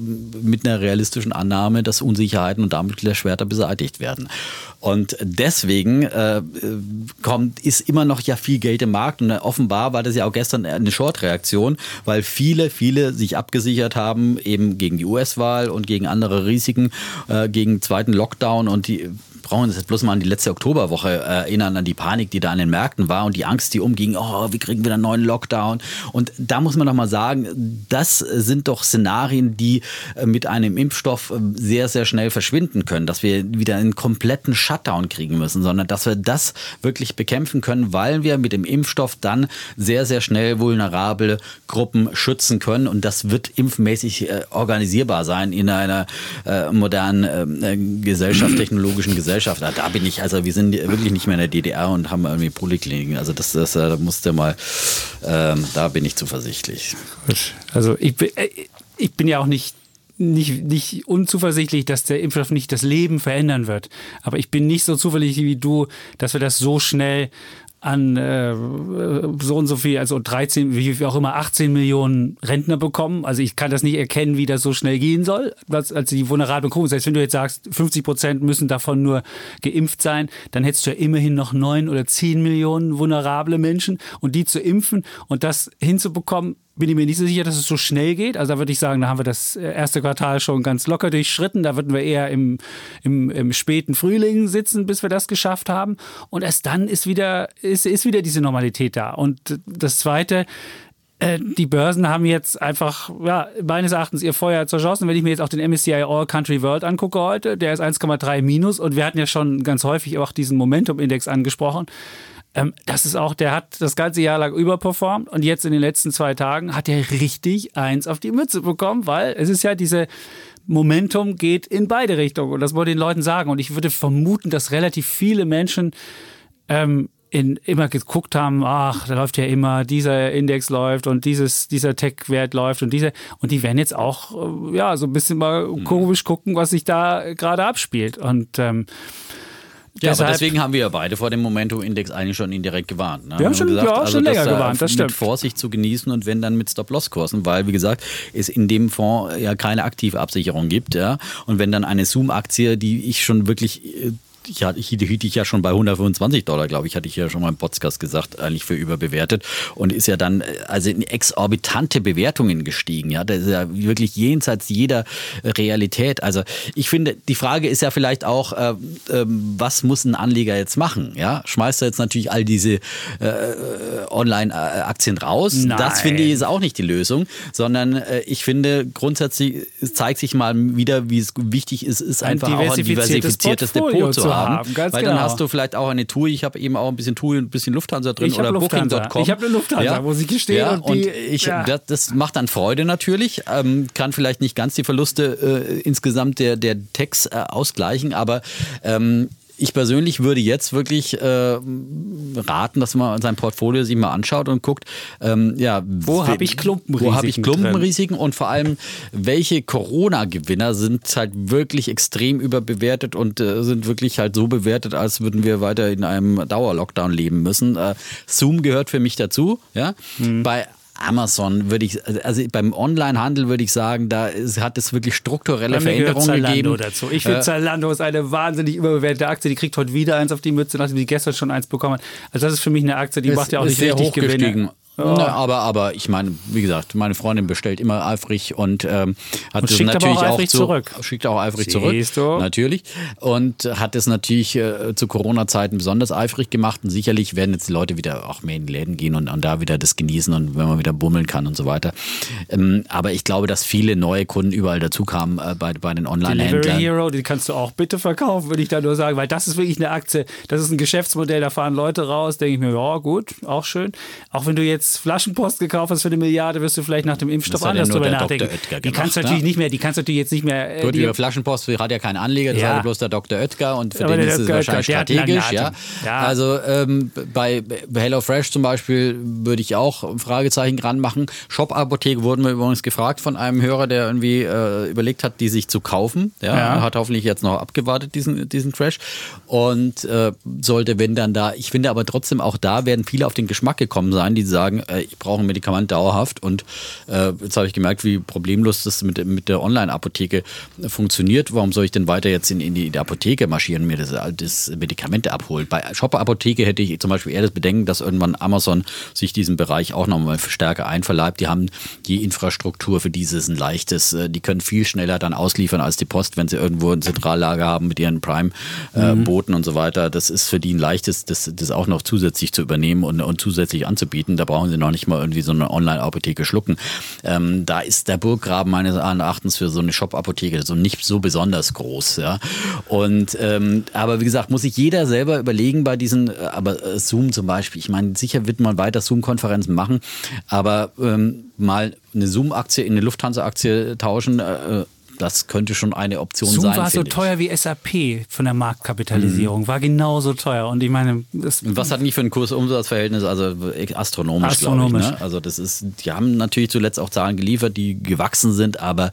mit einer realistischen Annahme, dass Unsicherheiten und damit der Schwerter beseitigt werden. Und deswegen äh, kommt, ist immer noch ja viel Geld im Markt. Und offenbar war das ja auch gestern eine Short-Reaktion, weil viele, viele sich abgesichert haben, eben gegen die US-Wahl und gegen andere Risiken, äh, gegen zweiten Lockdown. Und die brauchen uns jetzt bloß mal an die letzte Oktoberwoche erinnern, an die Panik, die da an den Märkten war und die Angst, die umging, oh, wie kriegen wir einen neuen Lockdown? Und da muss man doch mal sagen, das sind doch Szenarien, die mit einem Impfstoff sehr, sehr schnell verschwinden können, dass wir wieder einen kompletten Shutdown kriegen müssen, sondern dass wir das wirklich bekämpfen können, weil wir mit dem Impfstoff dann sehr, sehr schnell vulnerable Gruppen schützen können und das wird impfmäßig äh, organisierbar sein in einer äh, modernen äh, Gesellschaft, technologischen Gesellschaft. Da bin ich, also wir sind wirklich nicht mehr in der DDR und haben irgendwie Polikliniken. Also das, das da musste mal, ähm, da bin ich zuversichtlich. Also ich bin, ich bin ja auch nicht nicht, nicht unzuversichtlich, dass der Impfstoff nicht das Leben verändern wird. Aber ich bin nicht so zuversichtlich wie du, dass wir das so schnell an äh, so und so viel, also 13, wie auch immer, 18 Millionen Rentner bekommen. Also ich kann das nicht erkennen, wie das so schnell gehen soll, als, als die vulnerablen Gruppen. Das heißt, wenn du jetzt sagst, 50 Prozent müssen davon nur geimpft sein, dann hättest du ja immerhin noch neun oder zehn Millionen vulnerable Menschen und die zu impfen und das hinzubekommen, bin ich mir nicht so sicher, dass es so schnell geht. Also da würde ich sagen, da haben wir das erste Quartal schon ganz locker durchschritten. Da würden wir eher im, im, im späten Frühling sitzen, bis wir das geschafft haben. Und erst dann ist wieder, ist, ist wieder diese Normalität da. Und das Zweite, äh, die Börsen haben jetzt einfach, ja, meines Erachtens ihr Feuer zerschossen. Wenn ich mir jetzt auch den MSCI All Country World angucke heute, der ist 1,3 minus und wir hatten ja schon ganz häufig auch diesen Momentum-Index angesprochen. Ähm, das ist auch, der hat das ganze Jahr lang überperformt und jetzt in den letzten zwei Tagen hat er richtig eins auf die Mütze bekommen, weil es ist ja diese Momentum geht in beide Richtungen und das wollte den Leuten sagen und ich würde vermuten, dass relativ viele Menschen ähm, in, immer geguckt haben, ach, da läuft ja immer, dieser Index läuft und dieses, dieser Tech-Wert läuft und diese, und die werden jetzt auch, äh, ja, so ein bisschen mal komisch gucken, was sich da gerade abspielt und ähm, ja, Deshalb, aber deswegen haben wir ja beide vor dem Momentum-Index eigentlich schon indirekt gewarnt. Ne? Wir haben schon, gesagt, ja, also schon länger gewarnt, das stimmt. Mit Vorsicht zu genießen und wenn dann mit Stop-Loss-Kursen, weil, wie gesagt, es in dem Fonds ja keine aktive Absicherung gibt. Ja? Und wenn dann eine Zoom-Aktie, die ich schon wirklich ich hatte, hielt ich ja schon bei 125 Dollar, glaube ich, hatte ich ja schon mal im Podcast gesagt, eigentlich für überbewertet und ist ja dann also in exorbitante Bewertungen gestiegen. Ja, das ist ja wirklich jenseits jeder Realität. Also ich finde, die Frage ist ja vielleicht auch, äh, äh, was muss ein Anleger jetzt machen? Ja, schmeißt er jetzt natürlich all diese äh, Online-Aktien raus? Nein. Das finde ich ist auch nicht die Lösung, sondern äh, ich finde grundsätzlich zeigt sich mal wieder, wie es wichtig ist, ist einfach auch ein diversifiziertes Depot zu haben haben. Ganz weil genau. dann hast du vielleicht auch eine TUI. Ich habe eben auch ein bisschen TUI und ein bisschen Lufthansa drin ich oder Booking.com. Ich habe eine Lufthansa, ja. wo sie gestehen. Ja, und, die, und ich, ja. das, das, macht dann Freude natürlich. Ähm, kann vielleicht nicht ganz die Verluste äh, insgesamt der, der Techs äh, ausgleichen, aber ähm, ich persönlich würde jetzt wirklich äh, raten, dass man sein Portfolio sich mal anschaut und guckt, ähm, ja, wo habe ich Klumpenrisiken? Wo habe ich Klumpenrisiken und vor allem, welche Corona-Gewinner sind halt wirklich extrem überbewertet und äh, sind wirklich halt so bewertet, als würden wir weiter in einem Dauerlockdown leben müssen. Äh, Zoom gehört für mich dazu, ja. Mhm. Bei Amazon würde ich, also beim Onlinehandel würde ich sagen, da ist, hat es wirklich strukturelle Veränderungen gegeben. Dazu. Ich finde, äh, Zalando ist eine wahnsinnig überbewertete Aktie. Die kriegt heute wieder eins auf die Mütze, nachdem sie gestern schon eins bekommen hat. Also das ist für mich eine Aktie, die es, macht ja auch nicht sehr richtig Gewinne. Oh. Na, aber, aber ich meine, wie gesagt, meine Freundin bestellt immer eifrig und ähm, hat und es schickt natürlich auch, auch zu, zurück. schickt auch eifrig Siehst zurück. Du? Natürlich. Und hat es natürlich äh, zu Corona-Zeiten besonders eifrig gemacht. Und sicherlich werden jetzt die Leute wieder auch mehr in die Läden gehen und, und da wieder das genießen und wenn man wieder bummeln kann und so weiter. Ähm, aber ich glaube, dass viele neue Kunden überall dazu kamen äh, bei, bei den Online-Händlern. Delivery Hero, die kannst du auch bitte verkaufen, würde ich da nur sagen, weil das ist wirklich eine Aktie, das ist ein Geschäftsmodell, da fahren Leute raus, denke ich mir, ja gut, auch schön. Auch wenn du jetzt jetzt Flaschenpost gekauft hast für eine Milliarde, wirst du vielleicht nach dem Impfstoff ja anders drüber nachdenken. Oetker die kannst du gemacht, natürlich ne? nicht mehr, die kannst du natürlich jetzt nicht mehr. äh, Gut, die, die Flaschenpost hat ja keinen Anleger, das Ja. hat ja bloß der Dr. Oetker und für Aber den ist es wahrscheinlich strategisch. Ja. Ja. Also ähm, bei HelloFresh zum Beispiel würde ich auch ein Fragezeichen ranmachen. Shop-Apotheke wurden wir übrigens gefragt von einem Hörer, der irgendwie äh, überlegt hat, die sich zu kaufen. Ja, Ja. Hat hoffentlich jetzt noch abgewartet, diesen, diesen Crash. Und äh, sollte, wenn dann da, ich finde aber trotzdem auch da werden viele auf den Geschmack gekommen sein, die sagen, äh, ich brauche ein Medikament dauerhaft. Und äh, jetzt habe ich gemerkt, wie problemlos das mit, mit der Online-Apotheke funktioniert. Warum soll ich denn weiter jetzt in, in die, in die Apotheke marschieren, mir das, das Medikamente abholen? Bei Shopper-Apotheke hätte ich zum Beispiel eher das Bedenken, dass irgendwann Amazon sich diesen Bereich auch nochmal stärker einverleibt. Die haben die Infrastruktur für dieses ein leichtes, äh, die können viel schneller dann ausliefern als die Post, wenn sie irgendwo ein Zentrallager haben mit ihren Prime-Booten und so weiter. Das ist für die ein leichtes, das, das auch noch zusätzlich zu übernehmen und, und zusätzlich anzubieten. Da brauchen sie noch nicht mal irgendwie so eine Online-Apotheke schlucken. Ähm, da ist der Burggraben meines Erachtens für so eine Shop-Apotheke so nicht so besonders groß. Ja? Und ähm, aber wie gesagt, muss sich jeder selber überlegen bei diesen, äh, aber äh, Zoom zum Beispiel, ich meine, sicher wird man weiter Zoom-Konferenzen machen, aber ähm, mal eine Zoom-Aktie in eine Lufthansa-Aktie tauschen, äh, das könnte schon eine Option Zoom sein. war so ich. teuer wie SAP von der Marktkapitalisierung, war genauso teuer. Und ich meine, was hat die für ein Kurs-Umsatz-Verhältnis? Also astronomisch, Astronomisch. glaube ich. Ne? Also das ist, die haben natürlich zuletzt auch Zahlen geliefert, die gewachsen sind, aber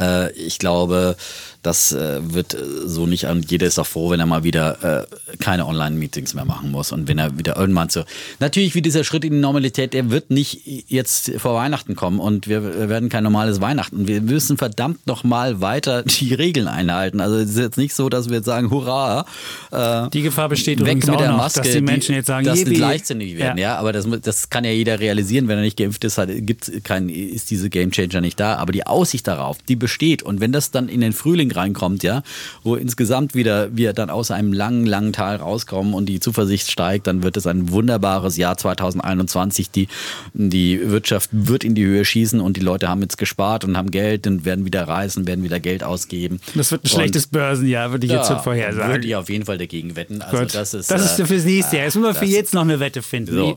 äh, ich glaube, das äh, wird äh, so nicht an. Jeder ist auch froh, wenn er mal wieder äh, keine Online-Meetings mehr machen muss und wenn er wieder irgendwann so. Natürlich, wie dieser Schritt in die Normalität, der wird nicht jetzt vor Weihnachten kommen und wir werden kein normales Weihnachten. Wir müssen verdammt noch mal weiter die Regeln einhalten. Also es ist jetzt nicht so, dass wir jetzt sagen, hurra. Äh, die Gefahr besteht weg übrigens mit auch der noch, Maske, dass die Menschen jetzt sagen, dass die leichtsinnig werden, ja. Aber das, das kann ja jeder realisieren, wenn er nicht geimpft ist, hat, gibt's kein, ist diese Gamechanger nicht da. Aber die Aussicht darauf, die besteht. Und wenn das dann in den Frühling reinkommt, ja, wo insgesamt wieder wir dann aus einem langen, langen Tal rauskommen und die Zuversicht steigt, dann wird es ein wunderbares Jahr 2021. Die, die Wirtschaft wird in die Höhe schießen und die Leute haben jetzt gespart und haben Geld und werden wieder reisen, werden wieder Geld ausgeben. Das wird ein Und- schlechtes Börsenjahr, würde ich jetzt schon würde vorhersagen. ich auf jeden Fall dagegen wetten. Also Gut. das ist, das ist äh, fürs nächste Jahr. Jetzt müssen wir für jetzt noch eine Wette finden. so,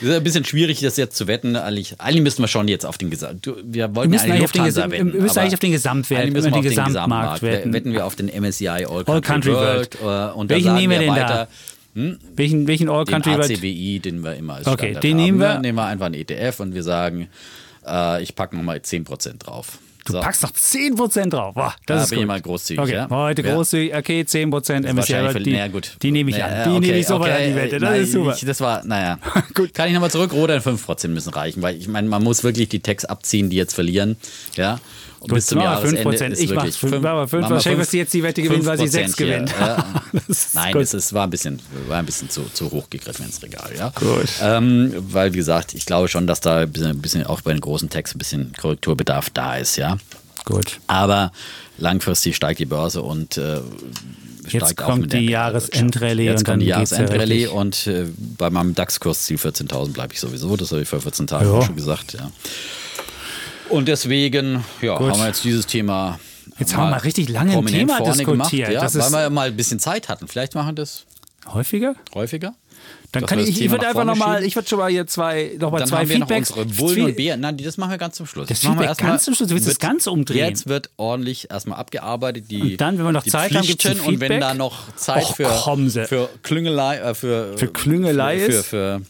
es ist ein bisschen schwierig, das jetzt zu wetten. Eigentlich, eigentlich müssen wir schon jetzt auf den Gesamt. Wir wollten Wir ja eigentlich auf den Lufthansa Gesam- wetten. wir müssen eigentlich auf den Gesamtwert, eigentlich müssen wir den auf den Gesamtmarkt Gesamtmarkt wetten. wetten. wir auf den MSCI All Country, All Country World. World. äh, Und da Welchen nehmen wir denn weiter, Welchen, welchen Den All-Country World? ACWI, den wir immer als Okay, Standard den haben. nehmen wir. Ne? Nehmen wir einfach einen ETF und wir sagen, äh, ich packe nochmal 10% drauf. Du So. packst noch 10% drauf. Boah, das Da ist bin ich gut. mal großzügig, Okay, ja. heute Ja. großzügig, okay, 10% MSCI die, naja, gut. die nehme ich Ja, an. Die okay, nehme ich sofort okay. an die Wette. Das Nein, ist super. Ich, das war, naja. Gut. Kann ich nochmal zurück? Oder 5% müssen reichen, weil ich meine, man muss wirklich die Tags abziehen, die jetzt verlieren. Ja. Und bis zum Jahresende 5%. ist Ich mach's wirklich fünf- fünf- machen wir fünf. machen wir Wahrscheinlich, fünf- dass sie jetzt die Wette gewinnen, weil sie 5% sechs hier. gewinnen. Ja. Das Nein, gut. es ist, war ein bisschen, war ein bisschen zu, zu hoch gegriffen ins Regal. Ja. Gut. Ähm, weil, wie gesagt, ich glaube schon, dass da ein bisschen, ein bisschen auch bei den großen Tags ein bisschen Korrekturbedarf da ist. Ja. Gut. Aber langfristig steigt die Börse und äh, Jetzt kommt die. Jahresendrallye Jetzt und kommt die ja Jahresendrallye und äh, bei meinem DAX-Kursziel 14.000 bleibe ich sowieso. Das habe ich vor 14 Tagen Ja. schon gesagt. Ja. Und deswegen ja, Gut. haben wir jetzt dieses Thema. Jetzt haben wir mal richtig lange ein Thema vorne diskutiert. Gemacht, ja, Das weil wir mal ein bisschen Zeit hatten. Vielleicht machen wir das Häufiger? häufiger. Dann kann wir ich, das ich würde einfach nochmal, ich würde schon mal hier zwei, noch mal Dann zwei haben wir Feedbacks. noch unsere Bullen und Bären. Nein, das machen wir ganz zum Schluss. Das machen wir Feedback erstmal- ganz zum Schluss? Du willst das ganz umdrehen? Jetzt wird ordentlich erstmal abgearbeitet. Die, Und dann, wenn wir noch Zeit haben, gibt's Pflichten Und wenn Feedback? da noch Zeit Och, für, für Klüngelei, äh, für, Für Klüngelei für, ist? für, für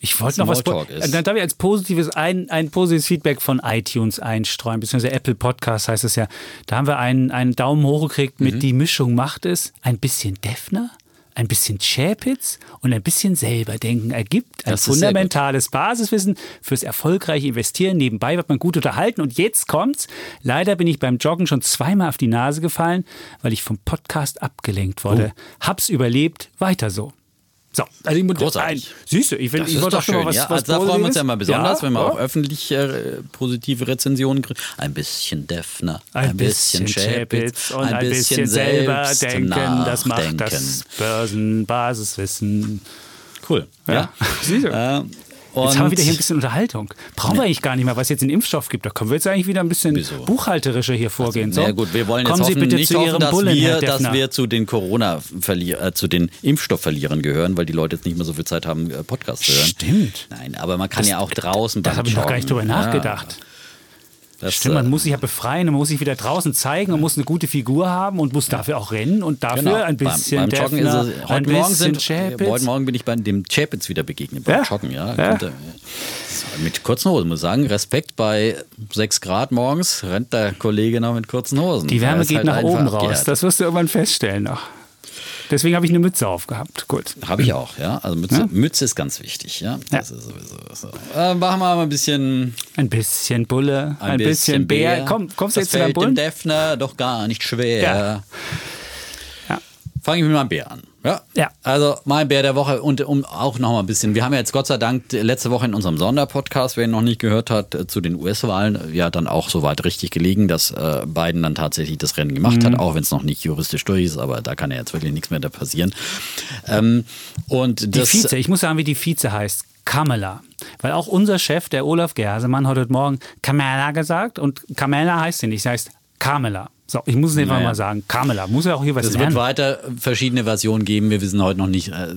Ich wollte noch was. Ist. Dann darf ich als positives ein, ein positives Feedback von iTunes einstreuen, beziehungsweise Apple Podcast heißt es ja. Da haben wir einen, einen Daumen hoch gekriegt Mhm. mit die Mischung macht es ein bisschen Defner, ein bisschen Chapitz und ein bisschen selber denken ergibt ein Das fundamentales Basiswissen fürs erfolgreiche Investieren. Nebenbei wird man gut unterhalten und jetzt kommt's. Leider bin ich beim Joggen schon zweimal auf die Nase gefallen, weil ich vom Podcast abgelenkt wurde. Oh. Hab's überlebt, weiter so. So, also ich muss Großartig. Ein, siehst du, ich, find, Das ich ist wollte doch schon mal schön, was, ja. was Also da freuen wir uns ja mal besonders, Ja, wenn wir ja. auch öffentlich äh, positive Rezensionen kriegen. Ein bisschen Defner, ein bisschen Chapitz und ein bisschen selber denken, das macht das. Börsenbasiswissen. Cool. Ja. Siehst Äh, Jetzt haben wir wieder hier ein bisschen Unterhaltung. Brauchen wir eigentlich gar nicht mehr, was jetzt einen Impfstoff gibt. Da können wir jetzt eigentlich wieder ein bisschen Wieso? buchhalterischer hier vorgehen. Also, so, ja gut, wir wollen kommen jetzt Sie hoffen, bitte nicht zu hoffen, Ihrem dass, Bullen, wir, dass wir zu den Corona äh, zu den Impfstoffverlierern gehören, weil die Leute jetzt nicht mehr so viel Zeit haben, äh, Podcasts zu hören. Stimmt. Nein, aber man kann ja auch draußen Da habe ich noch gar nicht drüber ja, nachgedacht. Das, Stimmt, man äh, muss sich ja befreien, man muss sich wieder draußen zeigen, man muss eine gute Figur haben und muss dafür auch rennen und dafür Genau. ein bisschen beim, beim Joggen ist Defner, es, ein heute, Morgen bisschen sind, Chapitz. heute Morgen bin ich bei dem Chapitz wieder begegnet, beim Ja. Joggen, ja. Ja. Er- mit kurzen Hosen, muss ich sagen, Respekt bei 6 Grad morgens rennt der Kollege noch mit kurzen Hosen. Die Wärme ist geht halt nach oben raus. abgehärtet. Das wirst du irgendwann feststellen noch. Deswegen habe ich eine Mütze aufgehabt. Gut. Habe ich auch, ja. Also Mütze, Ja. Mütze ist ganz wichtig, ja. Ja. Das ist sowieso so. Äh, machen wir mal ein bisschen, Ein bisschen Bulle, ein, bisschen, Bär. Komm, kommst du jetzt zu deinem fällt dem Bullen? Defner doch gar nicht schwer. Ja. Fange ich mit meinem Bär an. Ja. Ja. Also mein Bär der Woche und um auch noch mal ein bisschen. Wir haben ja jetzt Gott sei Dank letzte Woche in unserem Sonderpodcast, wer ihn noch nicht gehört hat, äh, zu den US-Wahlen äh, ja dann auch soweit richtig gelegen, dass äh, Biden dann tatsächlich das Rennen gemacht Mhm. hat, auch wenn es noch nicht juristisch durch ist, aber da kann ja jetzt wirklich nichts mehr da passieren. Ähm, und Die Vize, ich muss sagen, wie die Vize heißt. Kamala. Weil auch unser Chef, der Olaf Gersemann, hat heute Morgen Kamala gesagt und Kamala heißt sie nicht, sie heißt Kamala. So, ich muss es einfach Naja. mal sagen. Kamala. Muss ja auch hier was Es wird weiter verschiedene Versionen geben. Wir wissen heute noch nicht. Äh,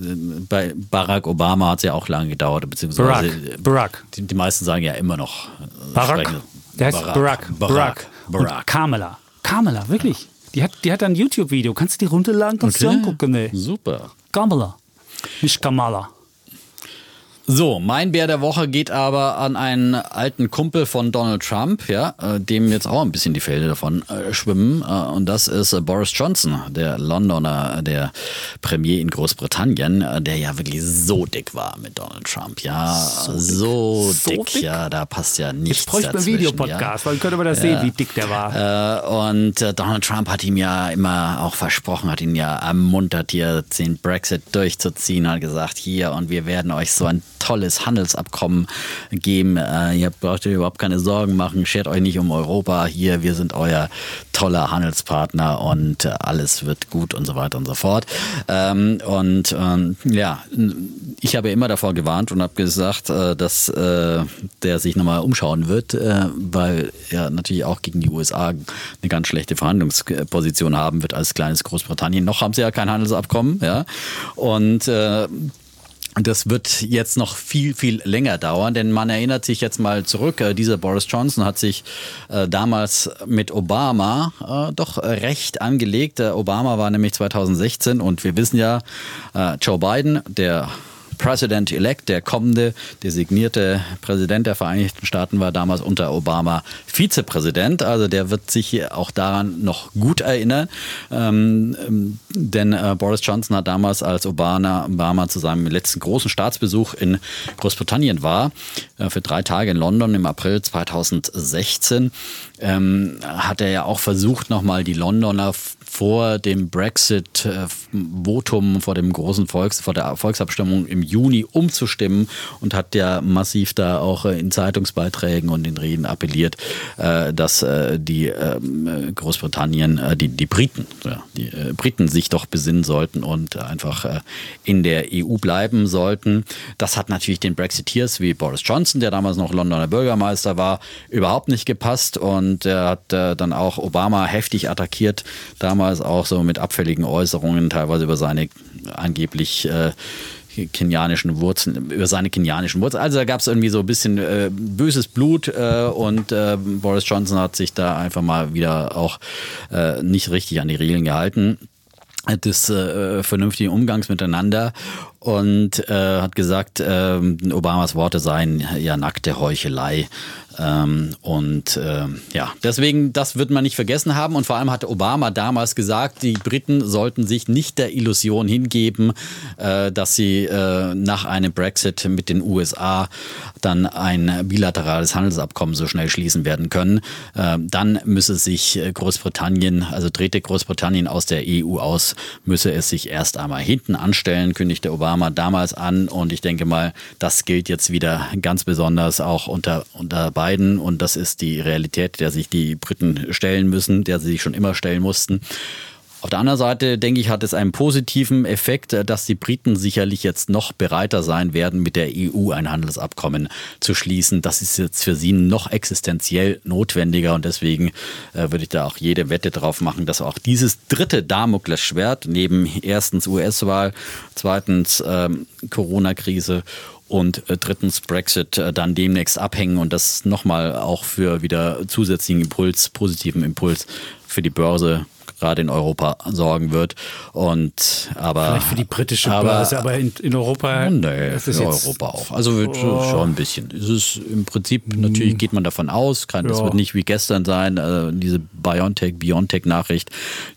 bei Barack Obama hat es ja auch lange gedauert, beziehungsweise Barack. Barack. Die, die meisten sagen ja immer noch. äh, Barack. sprechen- Der heißt Barack. Barack. Barack. Und Barack. Kamala. Kamala, wirklich. Die hat, die hat ein YouTube-Video. Kannst du die runterladen? Kannst du Okay. angucken? Ne? Super. Kamala. Nicht Kamala. So, mein Bär der Woche geht aber an einen alten Kumpel von Donald Trump, ja, äh, dem jetzt auch ein bisschen die Felder davon äh, schwimmen. Äh, und das ist äh, Boris Johnson, der Londoner, der Premier in Großbritannien, der ja wirklich so dick war mit Donald Trump. Ja, so, So dick, dick? ja, da passt ja nichts Jetzt bräuchte man einen Videopodcast, weil dann könnte man das sehen, wie dick der war. Und Donald Trump hat ihm ja immer auch versprochen, hat ihn ja ermuntert, hier den Brexit durchzuziehen, hat gesagt, hier und wir werden euch so ein tolles Handelsabkommen geben. Äh, ihr braucht euch überhaupt keine Sorgen machen, schert euch nicht um Europa. Hier, wir sind euer toller Handelspartner und äh, alles wird gut und so weiter und so fort. Ähm, und ähm, ja, ich habe immer davor gewarnt und habe gesagt, äh, dass äh, der sich nochmal umschauen wird, äh, weil er natürlich auch gegen die USA eine ganz schlechte Verhandlungsposition haben wird als kleines Großbritannien. Noch haben sie ja kein Handelsabkommen, ja. Und äh, das wird jetzt noch viel, viel länger dauern, denn man erinnert sich jetzt mal zurück. Äh, dieser Boris Johnson hat sich äh, damals mit Obama äh, doch recht angelegt. Obama war nämlich 2016 und wir wissen ja, Joe Biden, der President-elect, der kommende designierte Präsident der Vereinigten Staaten, war damals unter Obama Vizepräsident. Also der wird sich auch daran noch gut erinnern. Ähm, ähm, denn äh, Boris Johnson hat damals, als Obama, Obama zu seinem letzten großen Staatsbesuch in Großbritannien war, äh, für drei Tage in London im April 2016, ähm, hat er ja auch versucht, nochmal die Londoner vor dem Brexit-Votum, vor dem großen Volks, vor der Volksabstimmung im Juni umzustimmen und hat ja massiv da auch äh, in Zeitungsbeiträgen und in Reden appelliert, äh, dass äh, die ähm, Großbritannien, äh, die, die Briten, die äh, Briten sich doch besinnen sollten und einfach äh, in der EU bleiben sollten. Das hat natürlich den Brexiteers wie Boris Johnson, der damals noch Londoner Bürgermeister war, überhaupt nicht gepasst und er hat äh, dann auch Obama heftig attackiert, damals auch so mit abfälligen Äußerungen, teilweise über seine angeblich äh, kenianischen Wurzeln, über seine kenianischen Wurzeln. Also da gab es irgendwie so ein bisschen äh, böses Blut äh, und äh, Boris Johnson hat sich da einfach mal wieder auch äh, nicht richtig an die Regeln gehalten des äh, vernünftigen Umgangs miteinander und äh, hat gesagt, äh, Obamas Worte seien ja nackte Heuchelei. Ähm, und äh, ja, deswegen, das wird man nicht vergessen haben. Und vor allem hatte Obama damals gesagt, die Briten sollten sich nicht der Illusion hingeben, äh, dass sie äh, nach einem Brexit mit den USA dann ein bilaterales Handelsabkommen so schnell schließen werden können. Äh, dann müsse sich Großbritannien, also trete Großbritannien aus der EU aus, müsse es sich erst einmal hinten anstellen, kündigte Obama damals an. Und ich denke mal, das gilt jetzt wieder ganz besonders auch unter, unter Biden. Und das ist die Realität, der sich die Briten stellen müssen, der sie sich schon immer stellen mussten. Auf der anderen Seite, denke ich, hat es einen positiven Effekt, äh, dass die Briten sicherlich jetzt noch bereiter sein werden, mit der EU ein Handelsabkommen zu schließen. Das ist jetzt für sie noch existenziell notwendiger und deswegen äh, würde ich da auch jede Wette drauf machen, dass auch dieses dritte Damoklesschwert neben erstens US-Wahl, zweitens ähm, Corona-Krise und äh, drittens Brexit äh, dann demnächst abhängen und das nochmal auch für wieder zusätzlichen Impuls, positiven Impuls für die Börse gerade in Europa sorgen wird. Und aber Vielleicht für die britische aber, Börse, aber in, in Europa. Nee, für Europa auch. Also oh. schon ein bisschen. Es ist im Prinzip, natürlich geht man davon aus, kann, es ja. wird nicht wie gestern sein, äh, diese BioNTech, BioNTech-Nachricht,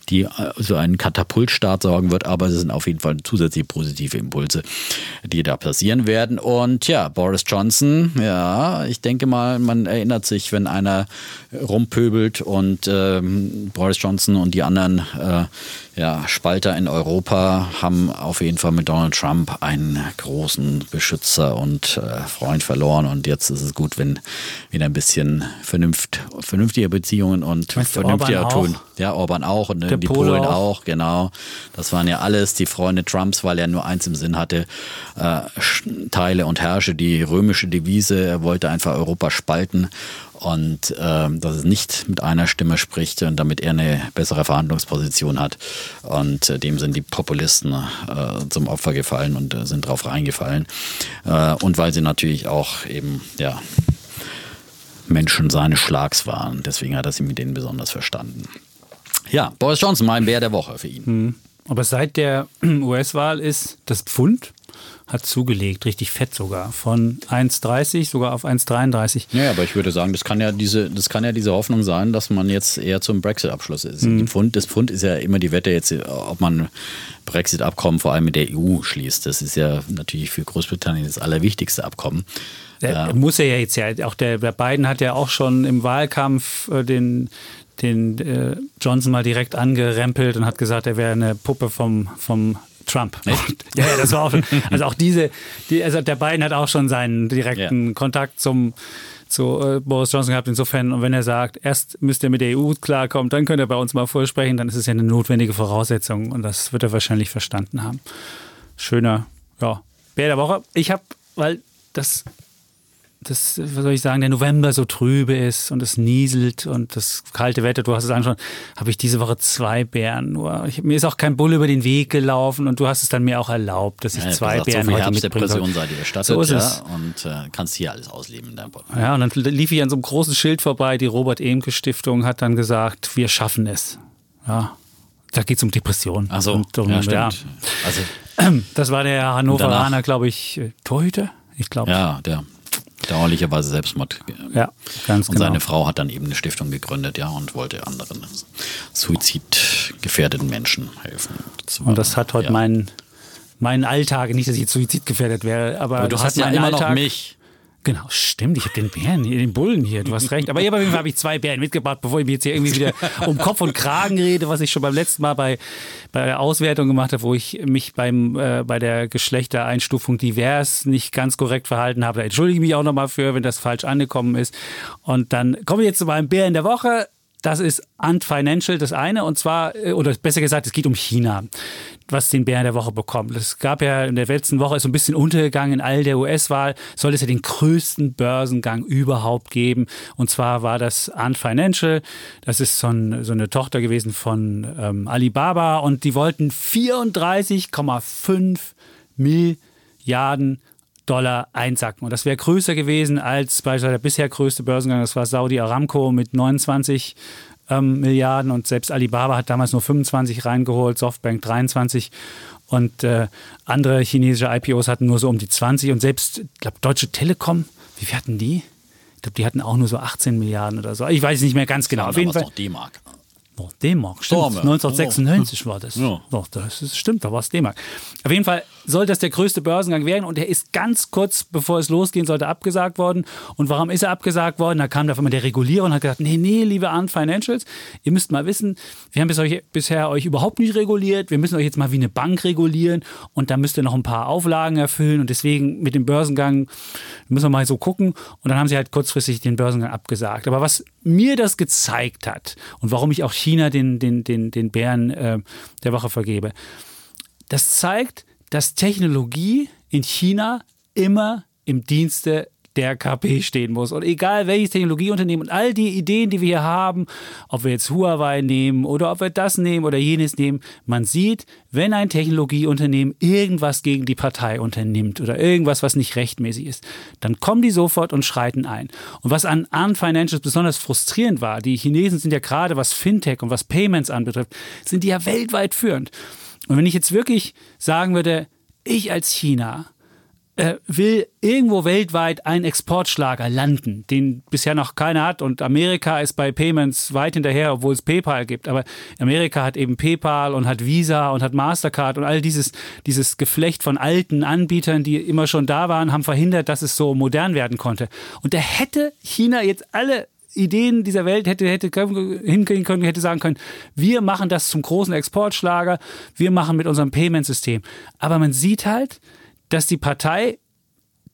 die äh, so einen Katapultstart sorgen wird, aber es sind auf jeden Fall zusätzliche positive Impulse, die da passieren werden. Und ja, Boris Johnson, ja, ich denke mal, man erinnert sich, wenn einer rumpöbelt und ähm, Boris Johnson und die anderen äh, ja, Spalter in Europa haben auf jeden Fall mit Donald Trump einen großen Beschützer und äh, Freund verloren. Und jetzt ist es gut, wenn wieder ein bisschen Vernunft, vernünftige Beziehungen und vernünftiger tun. Ja, Orban auch und Der die Pole Polen auch. auch. genau. Das waren ja alles die Freunde Trumps, weil er nur eins im Sinn hatte, äh, Teile und herrsche die römische Devise. Er wollte einfach Europa spalten und ähm, dass es nicht mit einer Stimme spricht und damit er eine bessere Verhandlungsposition hat. Und äh, dem sind die Populisten äh, zum Opfer gefallen und äh, sind drauf reingefallen. Äh, und weil sie natürlich auch eben, ja, Menschen seines Schlags waren. Deswegen hat er sie mit denen besonders verstanden. Ja, Boris Johnson, mein Bär der Woche für ihn. Hm. Aber seit der US-Wahl ist das Pfund hat zugelegt, richtig fett sogar, von 1,30 sogar auf 1,33. Ja, aber ich würde sagen, das kann ja diese, das kann ja diese Hoffnung sein, dass man jetzt eher zum Brexit-Abschluss ist. Mhm. Pfund, das Pfund ist ja immer die Wette jetzt, ob man Brexit-Abkommen vor allem mit der EU schließt. Das ist ja natürlich für Großbritannien das allerwichtigste Abkommen. Der, ja. Muss er ja jetzt ja, auch der, der Biden hat ja auch schon im Wahlkampf äh, den den äh, Johnson mal direkt angerempelt und hat gesagt, er wäre eine Puppe vom, vom Trump. ja, ja, das war auch. Also auch diese, die, also der Biden hat auch schon seinen direkten ja. Kontakt zum zu äh, Boris Johnson gehabt. Insofern, und wenn er sagt, erst müsst ihr mit der EU klarkommen, dann könnt ihr bei uns mal vorsprechen, dann ist es ja eine notwendige Voraussetzung und das wird er wahrscheinlich verstanden haben. Schöner, ja, Bär der Woche. Ich habe, weil das das, was soll ich sagen, der November so trübe ist und es nieselt und das kalte Wetter, du hast es angeschaut, habe ich diese Woche zwei Bären nur. Ich, mir ist auch kein Bull über den Weg gelaufen und du hast es dann mir auch erlaubt, dass ich ja, zwei gesagt, Bären so heute mitbringe. seid ihr gestattet, so ist ja, es. und äh, kannst hier alles ausleben in deinem Ja, und dann lief ich an so einem großen Schild vorbei, die Robert-Emke-Stiftung hat dann gesagt, wir schaffen es. Ja, da geht es um Depressionen. Ach so, um, ja, ja. Also, das war der Hannoveraner, glaube ich, Torhüter. Ich glaube. Ja, der Dauerlicherweise Selbstmord. Ja, ganz und genau. seine Frau hat dann eben eine Stiftung gegründet, ja, und wollte anderen suizidgefährdeten Menschen helfen. Das war, und das hat heute ja. meinen, meinen Alltag, nicht, dass ich jetzt suizidgefährdet wäre, aber, aber du hast ja immer Alltag, noch mich. Genau, stimmt. Ich habe den Bären hier, den Bullen hier. Du hast recht. Aber hier jeden Fall habe ich zwei Bären mitgebracht, bevor ich mir jetzt hier irgendwie wieder um Kopf und Kragen rede, was ich schon beim letzten Mal bei, bei der Auswertung gemacht habe, wo ich mich beim, äh, bei der Geschlechtereinstufung divers nicht ganz korrekt verhalten habe. Da entschuldige ich mich auch nochmal für, wenn das falsch angekommen ist. Und dann kommen wir jetzt zu meinem Bären der Woche. Das ist Ant Financial, das eine. Und zwar, äh, oder besser gesagt, es geht um China was den Bär der Woche bekommt. Es gab ja in der letzten Woche ist so ein bisschen untergegangen in all der US-Wahl, soll es ja den größten Börsengang überhaupt geben. Und zwar war das Ant Financial. Das ist so, ein, so eine Tochter gewesen von ähm, Alibaba und die wollten 34,5 Milliarden Dollar einsacken. Und das wäre größer gewesen als beispielsweise der bisher größte Börsengang, das war Saudi Aramco mit 29 ähm, Milliarden und selbst Alibaba hat damals nur 25 reingeholt, Softbank 23 und äh, andere chinesische IPOs hatten nur so um die 20 und selbst, ich glaube, Deutsche Telekom, wie viel hatten die? Ich glaube, die hatten auch nur so 18 Milliarden oder so. Ich weiß nicht mehr ganz genau. Auf jeden Fall. noch D-Mark. Noch D-Mark, stimmt. 1996 oh. war das. Ja. Doch, das ist, stimmt, da war es D-Mark. Auf jeden Fall soll das der größte Börsengang werden und er ist ganz kurz bevor es losgehen sollte abgesagt worden. Und warum ist er abgesagt worden? Da kam da immer der Regulierer und hat gesagt, nee, nee, liebe Arndt Financials, ihr müsst mal wissen, wir haben bis euch, bisher euch überhaupt nicht reguliert, wir müssen euch jetzt mal wie eine Bank regulieren und da müsst ihr noch ein paar Auflagen erfüllen und deswegen mit dem Börsengang müssen wir mal so gucken. Und dann haben sie halt kurzfristig den Börsengang abgesagt. Aber was mir das gezeigt hat und warum ich auch China den, den, den, den Bären äh, der Woche vergebe, das zeigt, dass Technologie in China immer im Dienste der KP stehen muss. Und egal welches Technologieunternehmen und all die Ideen, die wir hier haben, ob wir jetzt Huawei nehmen oder ob wir das nehmen oder jenes nehmen, man sieht, wenn ein Technologieunternehmen irgendwas gegen die Partei unternimmt oder irgendwas, was nicht rechtmäßig ist, dann kommen die sofort und schreiten ein. Und was an Arm Financials besonders frustrierend war, die Chinesen sind ja gerade, was Fintech und was Payments anbetrifft, sind die ja weltweit führend. Und wenn ich jetzt wirklich sagen würde, ich als China äh, will irgendwo weltweit einen Exportschlager landen, den bisher noch keiner hat. Und Amerika ist bei Payments weit hinterher, obwohl es PayPal gibt. Aber Amerika hat eben PayPal und hat Visa und hat Mastercard und all dieses, dieses Geflecht von alten Anbietern, die immer schon da waren, haben verhindert, dass es so modern werden konnte. Und da hätte China jetzt alle Ideen dieser Welt hätte, hätte hinkriegen können, hätte sagen können, wir machen das zum großen Exportschlager, wir machen mit unserem Payment-System. Aber man sieht halt, dass die Partei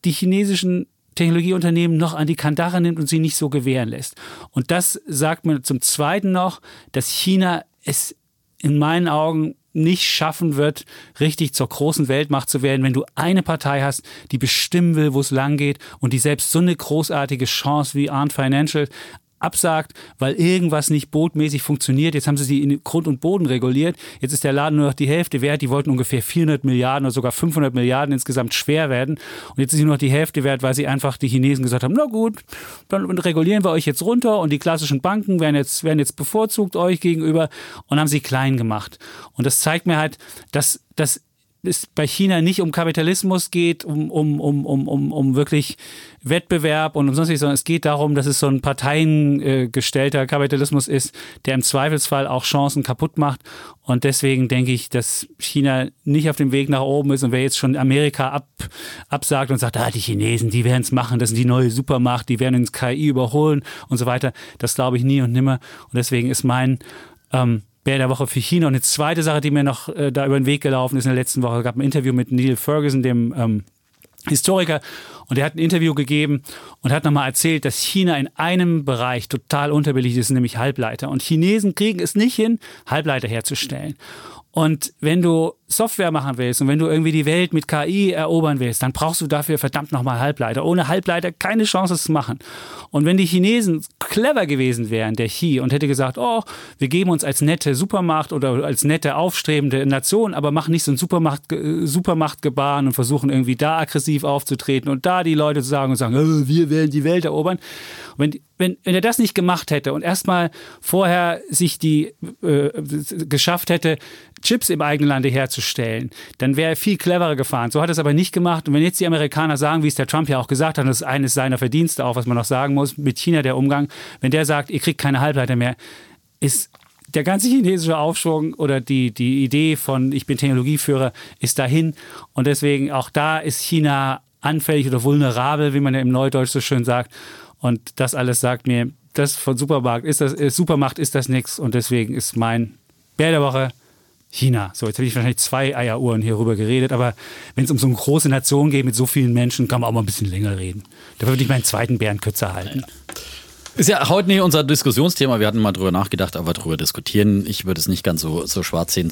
die chinesischen Technologieunternehmen noch an die Kandare nimmt und sie nicht so gewähren lässt. Und das sagt mir zum Zweiten noch, dass China es in meinen Augen nicht schaffen wird, richtig zur großen Weltmacht zu werden, wenn du eine Partei hast, die bestimmen will, wo es lang geht und die selbst so eine großartige Chance wie Arndt Financial absagt, weil irgendwas nicht bootmäßig funktioniert. Jetzt haben sie sie in Grund und Boden reguliert. Jetzt ist der Laden nur noch die Hälfte wert. Die wollten ungefähr 400 Milliarden oder sogar 500 Milliarden insgesamt schwer werden. Und jetzt ist sie nur noch die Hälfte wert, weil sie einfach die Chinesen gesagt haben, na gut, dann regulieren wir euch jetzt runter und die klassischen Banken werden jetzt, werden jetzt bevorzugt euch gegenüber und haben sie klein gemacht. Und das zeigt mir halt, dass, dass es bei China nicht um Kapitalismus geht, um, um, um, um, um, um wirklich Wettbewerb und um sonst sondern es geht darum, dass es so ein parteiengestellter Kapitalismus ist, der im Zweifelsfall auch Chancen kaputt macht. Und deswegen denke ich, dass China nicht auf dem Weg nach oben ist und wer jetzt schon Amerika ab, absagt und sagt, ah, die Chinesen, die werden es machen, das sind die neue Supermacht, die werden ins KI überholen und so weiter, das glaube ich nie und nimmer. Und deswegen ist mein ähm, Bär der Woche für China. Und eine zweite Sache, die mir noch äh, da über den Weg gelaufen ist in der letzten Woche, gab ein Interview mit Neil Ferguson, dem ähm, Historiker, und er hat ein Interview gegeben und hat nochmal erzählt, dass China in einem Bereich total unterbelichtet ist, nämlich Halbleiter. Und Chinesen kriegen es nicht hin, Halbleiter herzustellen. Und wenn du Software machen willst und wenn du irgendwie die Welt mit KI erobern willst, dann brauchst du dafür verdammt nochmal Halbleiter. Ohne Halbleiter keine Chance, zu machen. Und wenn die Chinesen clever gewesen wären, der Xi, und hätte gesagt, oh, wir geben uns als nette Supermacht oder als nette aufstrebende Nation, aber machen nicht so ein Supermacht, Supermachtgebaren und versuchen irgendwie da aggressiv aufzutreten und da die Leute zu sagen und sagen, oh, wir werden die Welt erobern. Und wenn, wenn, wenn er das nicht gemacht hätte und erstmal vorher sich die äh, geschafft hätte, Chips im eigenen Lande herzustellen, dann wäre er viel cleverer gefahren. So hat er es aber nicht gemacht. Und wenn jetzt die Amerikaner sagen, wie es der Trump ja auch gesagt hat, das ist eines seiner Verdienste auch, was man noch sagen muss, mit China der Umgang, wenn der sagt, ihr kriegt keine Halbleiter mehr, ist der ganze chinesische Aufschwung oder die, die Idee von ich bin Technologieführer ist dahin. Und deswegen auch da ist China anfällig oder vulnerabel, wie man ja im Neudeutsch so schön sagt. Und das alles sagt mir, das von Supermarkt ist das, äh, Supermacht ist das nichts. Und deswegen ist mein Bär der Woche China. So, jetzt habe ich wahrscheinlich zwei Eieruhren hier rüber geredet, aber wenn es um so eine große Nation geht mit so vielen Menschen, kann man auch mal ein bisschen länger reden. Da würde ich meinen zweiten Bären kürzer halten. Ja. Ist ja heute nicht unser Diskussionsthema. Wir hatten mal drüber nachgedacht, aber drüber diskutieren. Ich würde es nicht ganz so, so schwarz sehen.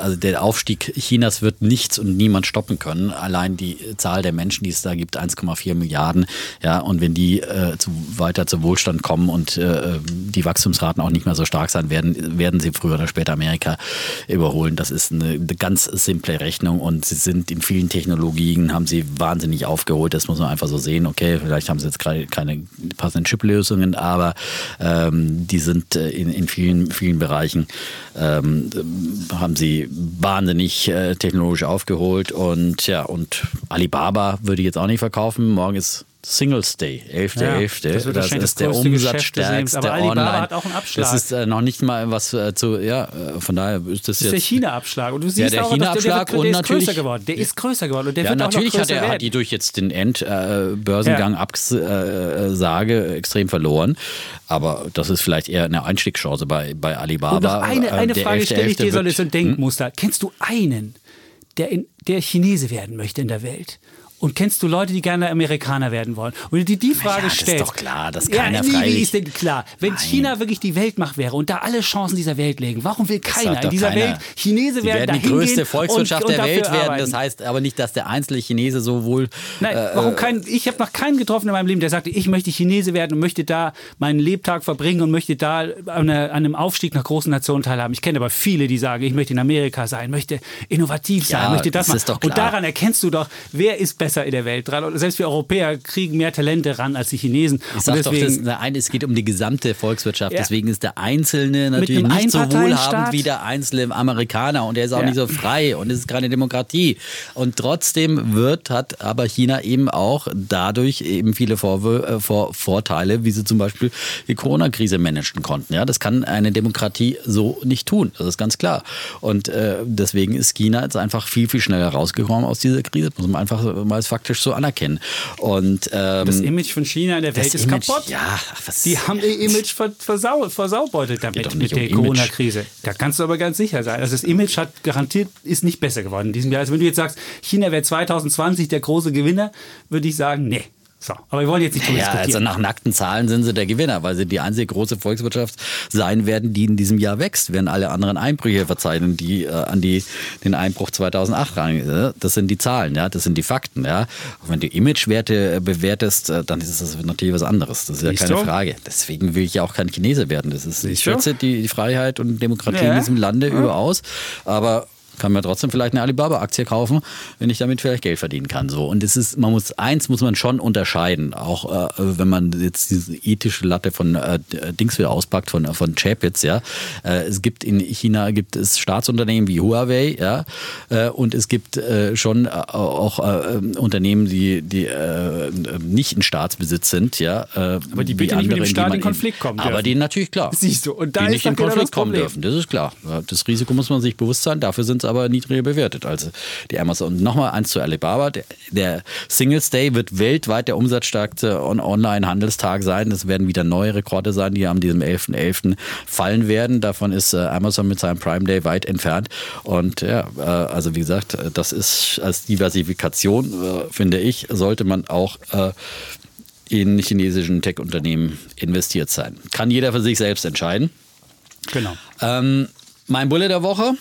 Also der Aufstieg Chinas wird nichts und niemand stoppen können. Allein die Zahl der Menschen, die es da gibt, 1,4 Milliarden. Ja, und wenn die äh, zu, weiter zu Wohlstand kommen und äh, die Wachstumsraten auch nicht mehr so stark sein werden, werden sie früher oder später Amerika überholen. Das ist eine, eine ganz simple Rechnung und sie sind in vielen Technologien, haben sie wahnsinnig aufgeholt. Das muss man einfach so sehen. Okay, vielleicht haben sie jetzt gerade keine passenden Chip-Lösungen sind, aber ähm, die sind äh, in, in vielen, vielen Bereichen, ähm, haben sie wahnsinnig äh, technologisch aufgeholt und ja, und Alibaba würde ich jetzt auch nicht verkaufen. Morgen ist Singles Day, 11.11. Ja, 11. das wahrscheinlich das ist der umsatzstärkste Aber Alibaba online. hat auch einen Abschlag. Das ist äh, noch nicht mal was äh, zu, ja, äh, von daher ist das Das ist der. China-Abschlag. Und du siehst dass der, China-Abschlag und natürlich- größer geworden. Der ist größer geworden und der Ja, wird natürlich auch noch hat er hat die durch jetzt den Endbörsengang äh, Börsengang Ja. Absage extrem verloren. Aber das ist vielleicht eher eine Einstiegschance bei, bei Alibaba. Und noch eine, Äh, eine Frage 11.11. stelle ich dir, so wird- ist so ein Denkmuster. Kennst du einen, der, in, der Chinese werden möchte in der Welt? Und kennst du Leute, die gerne Amerikaner werden wollen? Und dir die Frage Ja, das ist stellst. doch klar, dass ja, keiner nee, Wie ist denn klar? Wenn Nein. China wirklich die Weltmacht wäre und da alle Chancen dieser Welt legen, warum will keiner in dieser keiner. Welt Chinese werden? werden die größte Volkswirtschaft und, und der Welt werden. arbeiten? Das heißt aber nicht, dass der einzelne Chinese so wohl. Nein, äh, warum kein, ich habe noch keinen getroffen in meinem Leben, der sagte, ich möchte Chinese werden und möchte da meinen Lebtag verbringen und möchte da an, einem Aufstieg nach großen Nationen teilhaben. Ich kenne aber viele, die sagen, ich möchte in Amerika sein, möchte innovativ sein, Ja, möchte das, das machen. ist doch Und daran erkennst du doch, wer ist besser in der Welt dran. Und selbst wir Europäer kriegen mehr Talente ran als die Chinesen. Ich sag und doch, deswegen, das, eine, es geht um die gesamte Volkswirtschaft. Ja. Deswegen ist der Einzelne natürlich nicht so wohlhabend wie der einzelne Amerikaner und er ist auch Ja. nicht so frei und es ist keine Demokratie. Und trotzdem wird, hat aber China eben auch dadurch eben viele Vorwür äh, Vor Vorteile, wie sie zum Beispiel die Corona-Krise managen konnten. Ja, das kann eine Demokratie so nicht tun. Das ist ganz klar. Und äh, deswegen ist China jetzt einfach viel, viel schneller rausgekommen aus dieser Krise. Das muss man einfach mal faktisch so anerkennen. Und ähm, das Image von China in der Welt ist Image, kaputt. Ja, was, Die haben ihr Image ver versau versaubeutelt damit mit um der Image. Corona-Krise. Da kannst du aber ganz sicher sein. Also das Image hat garantiert ist nicht besser geworden in diesem Jahr. Also wenn du jetzt sagst, China wäre 2020 der große Gewinner, würde ich sagen, nee. So, aber wir wollen jetzt nicht drüber Ja, also diskutieren. nach nackten Zahlen sind sie der Gewinner, weil sie die einzige große Volkswirtschaft sein werden, die in diesem Jahr wächst, während alle anderen Einbrüche verzeichnen, die äh, an die, den Einbruch 2008 ran. äh, Das sind die Zahlen, ja, das sind die Fakten. Ja. Und wenn du Imagewerte äh, bewertest, äh, dann ist das natürlich was anderes. Das ist ja Siehst keine du? Frage. Deswegen will ich ja auch kein Chinese werden. Das ist, ich Siehst schätze die, die Freiheit und Demokratie Ja. in diesem Lande überaus, aber kann mir trotzdem vielleicht eine Alibaba-Aktie kaufen, wenn ich damit vielleicht Geld verdienen kann. So und es ist, man muss eins muss man schon unterscheiden, auch äh, wenn man jetzt diese ethische Latte von äh, Dings wieder auspackt von von Chapitz, ja. Äh, es gibt in China gibt es Staatsunternehmen wie Huawei, ja, äh, und es gibt äh, schon äh, auch äh, Unternehmen, die die äh, nicht in Staatsbesitz sind, ja. Äh, Aber die bitte nicht mit dem Staat in Konflikt kommen Aber dürfen. die natürlich klar. Siehst du, und da die ist nicht in Konflikt kommen dürfen. Das ist klar. Das Risiko muss man sich bewusst sein. Dafür sind es aber niedriger bewertet als die Amazon. Und nochmal eins zu Alibaba. Der, der Singles Day wird weltweit der umsatzstärkste On- Online-Handelstag sein. Es werden wieder neue Rekorde sein, die an diesem 11.11. fallen werden. Davon ist äh, Amazon mit seinem Prime Day weit entfernt. Und ja, äh, also wie gesagt, äh, das ist als Diversifikation, finde ich, sollte man auch in chinesischen Tech-Unternehmen investiert sein. Kann jeder für sich selbst entscheiden. Genau. Ähm, mein Bulle der Woche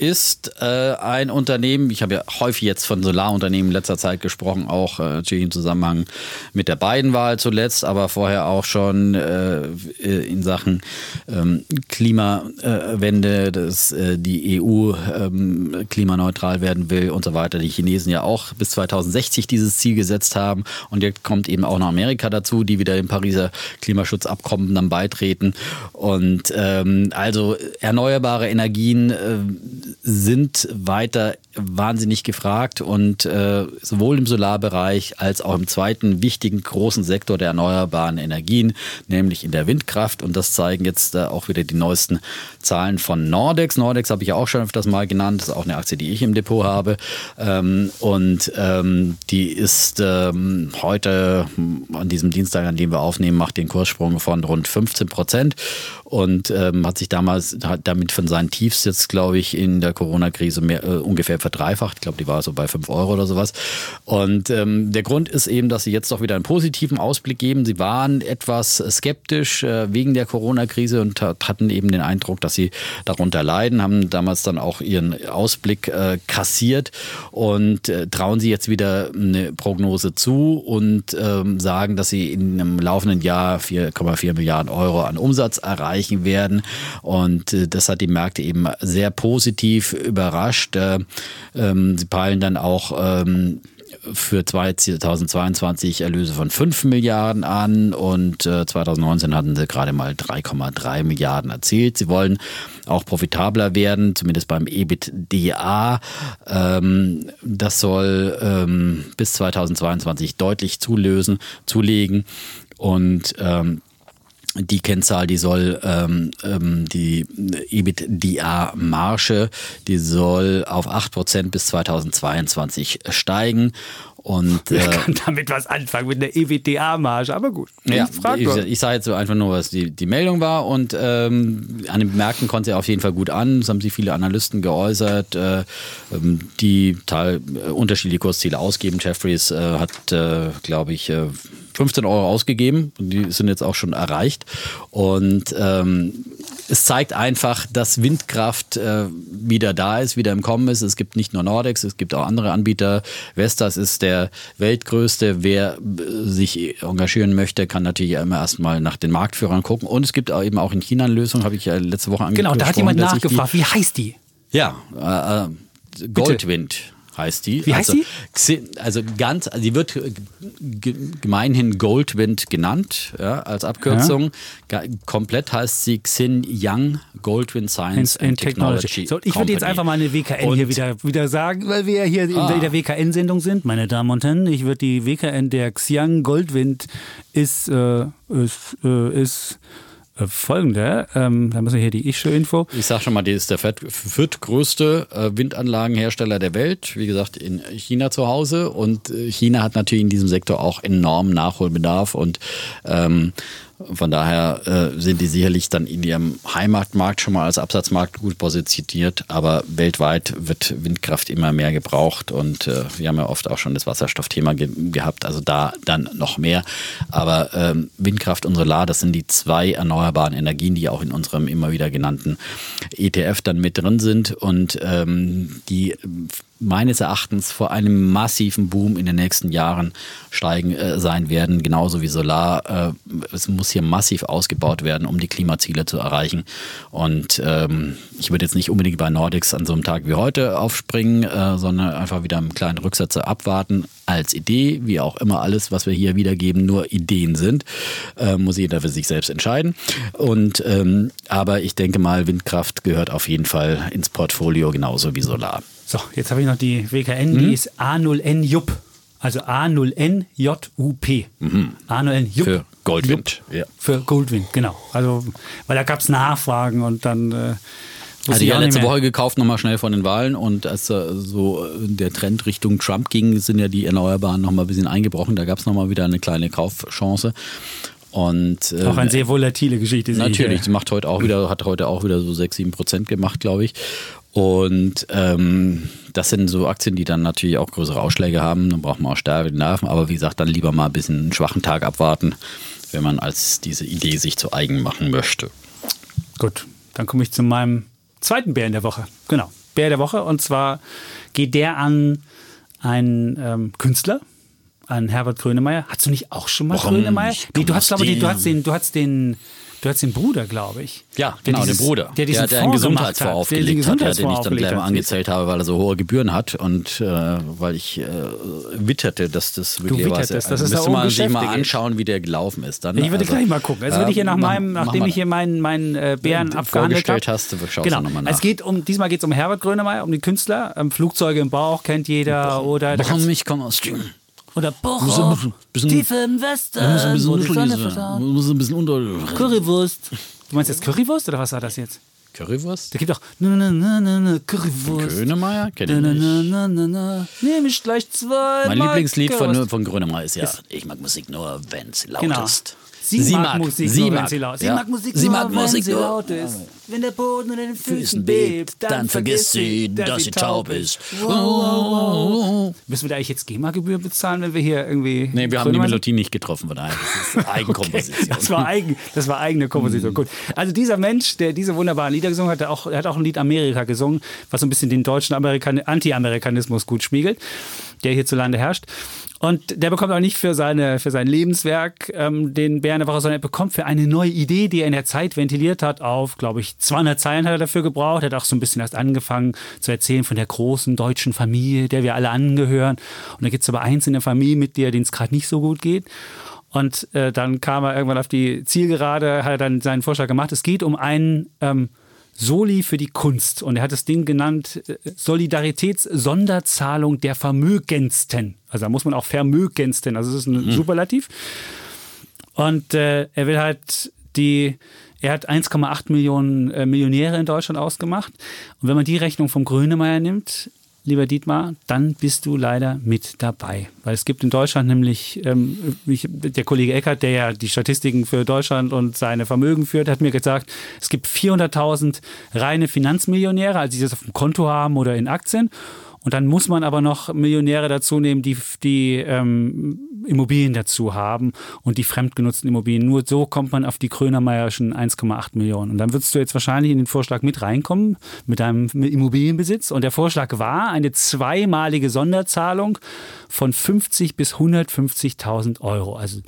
ist äh, ein Unternehmen, ich habe ja häufig jetzt von Solarunternehmen in letzter Zeit gesprochen, auch äh, natürlich im Zusammenhang mit der Biden-Wahl zuletzt, aber vorher auch schon äh, in Sachen ähm, Klimawende, dass äh, die EU ähm, klimaneutral werden will und so weiter. Die Chinesen ja auch bis 2060 dieses Ziel gesetzt haben und jetzt kommt eben auch noch Amerika dazu, die wieder dem Pariser Klimaschutzabkommen dann beitreten. Und ähm, also erneuerbare Energien äh, sind weiter wahnsinnig gefragt und äh, sowohl im Solarbereich als auch im zweiten wichtigen großen Sektor der erneuerbaren Energien, nämlich in der Windkraft. Und das zeigen jetzt äh, auch wieder die neuesten Zahlen von Nordex. Nordex habe ich ja auch schon öfters mal genannt. Das ist auch eine Aktie, die ich im Depot habe. Ähm, und ähm, die ist ähm, heute an diesem Dienstag, an dem wir aufnehmen, macht den Kurssprung von rund 15 Prozent und ähm, hat sich damals hat damit von seinen Tiefs jetzt, glaube ich, in der Corona-Krise äh, ungefähr verdreifacht. Ich glaube, die war so bei 5 Euro oder sowas. Und ähm, der Grund ist eben, dass sie jetzt doch wieder einen positiven Ausblick geben. Sie waren etwas skeptisch äh, wegen der Corona-Krise und hat, hatten eben den Eindruck, dass sie darunter leiden, haben damals dann auch ihren Ausblick äh, kassiert und äh, trauen sie jetzt wieder eine Prognose zu und ähm, sagen, dass sie in einem laufenden Jahr 4,4 Milliarden Euro an Umsatz erreichen werden. Und äh, das hat die Märkte eben sehr positiv überrascht. Äh, ähm, sie peilen dann auch ähm, für 2022 Erlöse von 5 Milliarden an und äh, 2019 hatten sie gerade mal 3,3 Milliarden erzielt. Sie wollen auch profitabler werden, zumindest beim EBITDA. Ähm, das soll ähm, bis 2022 deutlich zulösen, zulegen und ähm, die Kennzahl, die soll ähm, ähm, die EBITDA-Marge, die soll auf 8% bis 2022 steigen. Und, Wer äh, kann damit was anfangen mit einer EBITDA-Marge? Aber gut, ja, frag ich, ich sage jetzt so einfach nur, was die, die Meldung war und ähm, an den Märkten kommt sie auf jeden Fall gut an. Das haben sich viele Analysten geäußert, äh, ähm, die teil, äh, unterschiedliche Kursziele ausgeben. Jeffries äh, hat, äh, glaube ich, äh, 15 Euro ausgegeben und die sind jetzt auch schon erreicht. Und ähm, es zeigt einfach, dass Windkraft äh, wieder da ist, wieder im Kommen ist. Es gibt nicht nur Nordex, es gibt auch andere Anbieter. Vestas ist der weltgrößte. Wer äh, sich engagieren möchte, kann natürlich immer erstmal nach den Marktführern gucken. Und es gibt auch eben auch in China eine Lösung, habe ich ja letzte Woche Genau, da hat angesprochen, jemand nachgefragt, wie heißt die? Ja, äh, äh, Goldwind. Heißt die. Wie heißt also, die? Also ganz, also die wird äh, ge- gemeinhin Goldwind genannt, ja, als Abkürzung. Ga- Komplett heißt sie Xin Yang Goldwind Science and Technology. So, ich würde jetzt einfach mal eine WKN hier Und- wieder, wieder sagen, weil wir ja hier Ah. in der WKN-Sendung sind. Meine Damen und Herren, ich würde die WKN der Xiang Goldwind ist, äh, ist, äh, ist folgende. Ähm, da müssen wir hier die Ich-Info. Ich sag schon mal, die ist der viert- viertgrößte äh, Windanlagenhersteller der Welt. Wie gesagt, in China zu Hause. Und äh, China hat natürlich in diesem Sektor auch enormen Nachholbedarf. Und ähm, von daher äh, sind die sicherlich dann in ihrem Heimatmarkt schon mal als Absatzmarkt gut positioniert. Aber weltweit wird Windkraft immer mehr gebraucht. Und äh, wir haben ja oft auch schon das Wasserstoffthema ge gehabt. Also da dann noch mehr. Aber ähm, Windkraft und Solar, das sind die zwei erneuerbaren Energien, die auch in unserem immer wieder genannten ETF dann mit drin sind und ähm, die meines Erachtens vor einem massiven Boom in den nächsten Jahren steigen äh, sein werden, genauso wie Solar. Äh, es muss hier massiv ausgebaut werden, um die Klimaziele zu erreichen. Und ähm, ich würde jetzt nicht unbedingt bei Nordics an so einem Tag wie heute aufspringen, äh, sondern einfach wieder einen kleinen Rücksetzer abwarten als Idee, wie auch immer alles, was wir hier wiedergeben, nur Ideen sind, äh, muss jeder für sich selbst entscheiden. Und ähm, aber ich denke mal, Windkraft gehört auf jeden Fall ins Portfolio genauso wie Solar. So, jetzt habe ich noch die WKN, Mhm. die ist A0N JUP. Also A0N J-U-P. A0N JUP. Mhm. Für Goldwind. Ja. Für Goldwind, genau. Also, weil da gab es Nachfragen und dann. Äh, Also ich ja, letzte. Woche gekauft, nochmal schnell von den Wahlen und als so äh, der Trend Richtung Trump ging, sind ja die Erneuerbaren nochmal ein bisschen eingebrochen. Da gab es nochmal wieder eine kleine Kaufchance. Und, äh, Auch eine sehr volatile Geschichte. Natürlich, die macht heute auch wieder, hat heute auch wieder so 6, 7 Prozent gemacht, glaube ich. Und ähm, das sind so Aktien, die dann natürlich auch größere Ausschläge haben. Dann braucht man auch stärkere Nerven. Aber wie gesagt, dann lieber mal ein bisschen einen schwachen Tag abwarten, wenn man als diese Idee sich zu eigen machen möchte. Gut, dann komme ich zu meinem zweiten Bär in der Woche. Genau, Bär der Woche. Und zwar geht der an einen ähm, Künstler, an Herbert Grönemeyer. Hast du nicht auch schon mal Warum Grönemeyer? Nee, du hast, glaube ich, du hast den, du hast den, du hast den Bruder, glaube ich. Ja, genau, dieses- den Bruder. Der diesen der, der einen Gesundheitsfonds hat, der den aufgelegt hat, ja, den ich Gesundheitsfonds dann gleich aufgelegt mal angezählt habe, weil er so hohe Gebühren hat und äh, weil ich äh, witterte, dass das wirklich wittertest, was- dass es da müsste man sich mal ist. anschauen, wie der gelaufen ist. Dann, Ich würde Also, gleich mal gucken. Also wenn äh, ich hier nach mach- meinem, nachdem ich hier meinen, meinen äh, Bären Den abgehandelt habe. vorgestellt hast, schaust genau. du noch mal nach. Es geht um, diesmal geht es um Herbert Grönemeyer, um die Künstler. Ähm, Flugzeuge im Bauch kennt jeder. Oder, da Warum ich komme aus Thüringen? Oder Bochum, ein bisschen- tief im Westen, Muss ein bisschen wo die Sonne unterlesen. versaut. Muss ein bisschen unter. Currywurst. Du meinst jetzt Currywurst oder was war das jetzt? Currywurst? Da gibt auch na, na, na, na, na, Currywurst. Grönemeyer? Kenn ich Na, na, nicht. na, na, na, Nehme ich gleich zwei. Mein Lieblingslied von, von Grönemeyer ist ja, ich mag Musik nur, wenn sie laut Genau. ist. Sie, mag, Musik, sie nur, mag, wenn sie laut ist. Sie ja. mag Musik, sie nur, mag wenn Musik sie nur. laut ist. Wenn der Boden unter den Füßen bebt, bebt, dann vergisst sie, dass sie taub ist. Wow, wow, wow. Müssen wir da eigentlich jetzt GEMA-Gebühr bezahlen, wenn wir hier irgendwie. Nee, wir haben die Melodie nicht getroffen, von daher. Das ist Eigenkomposition. Das war, eigen, das war eigene Komposition. Gut. Also dieser Mensch, der diese wunderbaren Lieder gesungen hat, der auch, er hat auch ein Lied Amerika gesungen, was so ein bisschen den deutschen Amerikan Anti-Amerikanismus gut spiegelt. der hierzulande herrscht. Und der bekommt auch nicht für, seine, für sein Lebenswerk ähm, den Bären der Woche, sondern er bekommt für eine neue Idee, die er in der Zeit ventiliert hat, auf, glaube ich, 200 Zeilen hat er dafür gebraucht. Er hat auch so ein bisschen erst angefangen zu erzählen von der großen deutschen Familie, der wir alle angehören. Und da gibt es aber einzelne Familienmitglieder, denen es gerade nicht so gut geht. Und äh, dann kam er irgendwann auf die Zielgerade, hat er dann seinen Vorschlag gemacht. Es geht um einen ähm, Soli für die Kunst. Und er hat das Ding genannt äh, Solidaritätssonderzahlung der Vermögendsten. Also da muss man auch Vermögendsten, also das ist ein mhm. Superlativ. Und äh, er will halt die, er hat 1,8 Millionen äh, Millionäre in Deutschland ausgemacht. Und wenn man die Rechnung vom Grönemeyer nimmt, lieber Dietmar, dann bist du leider mit dabei. Weil es gibt in Deutschland nämlich, ähm, ich, der Kollege Eckert, der ja die Statistiken für Deutschland und seine Vermögen führt, hat mir gesagt, es gibt 400.000 reine Finanzmillionäre, also die das auf dem Konto haben oder in Aktien. Und dann muss man aber noch Millionäre dazu nehmen, die, die ähm, Immobilien dazu haben und die fremdgenutzten Immobilien. Nur so kommt man auf die Krönermeierschen 1,8 Millionen. Und dann würdest du jetzt wahrscheinlich in den Vorschlag mit reinkommen mit deinem Immobilienbesitz. Und der Vorschlag war eine zweimalige Sonderzahlung von 50 bis 150.000 Euro. Also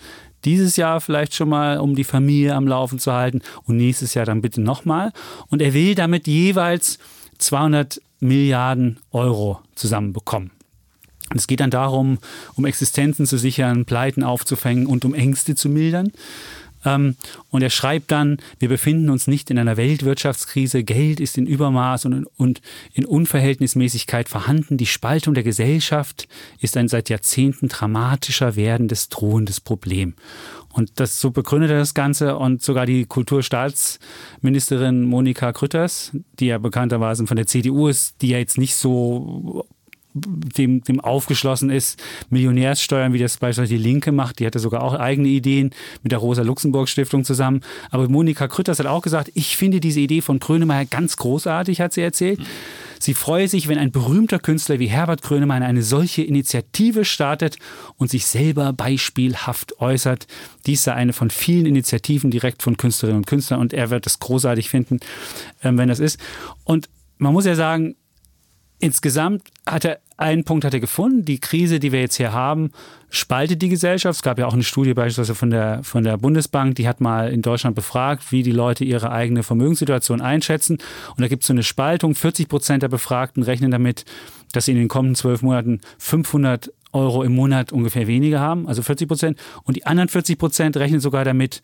dieses Jahr vielleicht schon mal, um die Familie am Laufen zu halten und nächstes Jahr dann bitte nochmal. Und er will damit jeweils 200 Milliarden Euro zusammenbekommen. Und es geht dann darum, um Existenzen zu sichern, Pleiten aufzufangen und um Ängste zu mildern. Ähm, und er schreibt dann, wir befinden uns nicht in einer Weltwirtschaftskrise, Geld ist in Übermaß und, und in Unverhältnismäßigkeit vorhanden. Die Spaltung der Gesellschaft ist ein seit Jahrzehnten dramatischer werdendes, drohendes Problem. Und das so begründet er das Ganze. Und sogar die Kulturstaatsministerin Monika Krütters, die ja bekannterweise von der CDU ist, die ja jetzt nicht so dem, dem aufgeschlossen ist, Millionärssteuern, wie das beispielsweise die Linke macht. Die hatte sogar auch eigene Ideen mit der Rosa-Luxemburg-Stiftung zusammen. Aber Monika Krütters hat auch gesagt, ich finde diese Idee von Grönemeyer ganz großartig, hat sie erzählt. Sie freue sich, wenn ein berühmter Künstler wie Herbert Grönemeyer eine solche Initiative startet und sich selber beispielhaft äußert. Dies sei eine von vielen Initiativen direkt von Künstlerinnen und Künstlern und er wird es großartig finden, ähm, wenn das ist. Und man muss ja sagen, insgesamt hat er einen Punkt hat er gefunden. Die Krise, die wir jetzt hier haben, spaltet die Gesellschaft. Es gab ja auch eine Studie beispielsweise von der, von der Bundesbank, die hat mal in Deutschland befragt, wie die Leute ihre eigene Vermögenssituation einschätzen. Und da gibt es so eine Spaltung. 40 Prozent der Befragten rechnen damit, dass sie in den kommenden zwölf Monaten 500 Euro im Monat ungefähr weniger haben, also 40 Prozent. Und die anderen 40 Prozent rechnen sogar damit,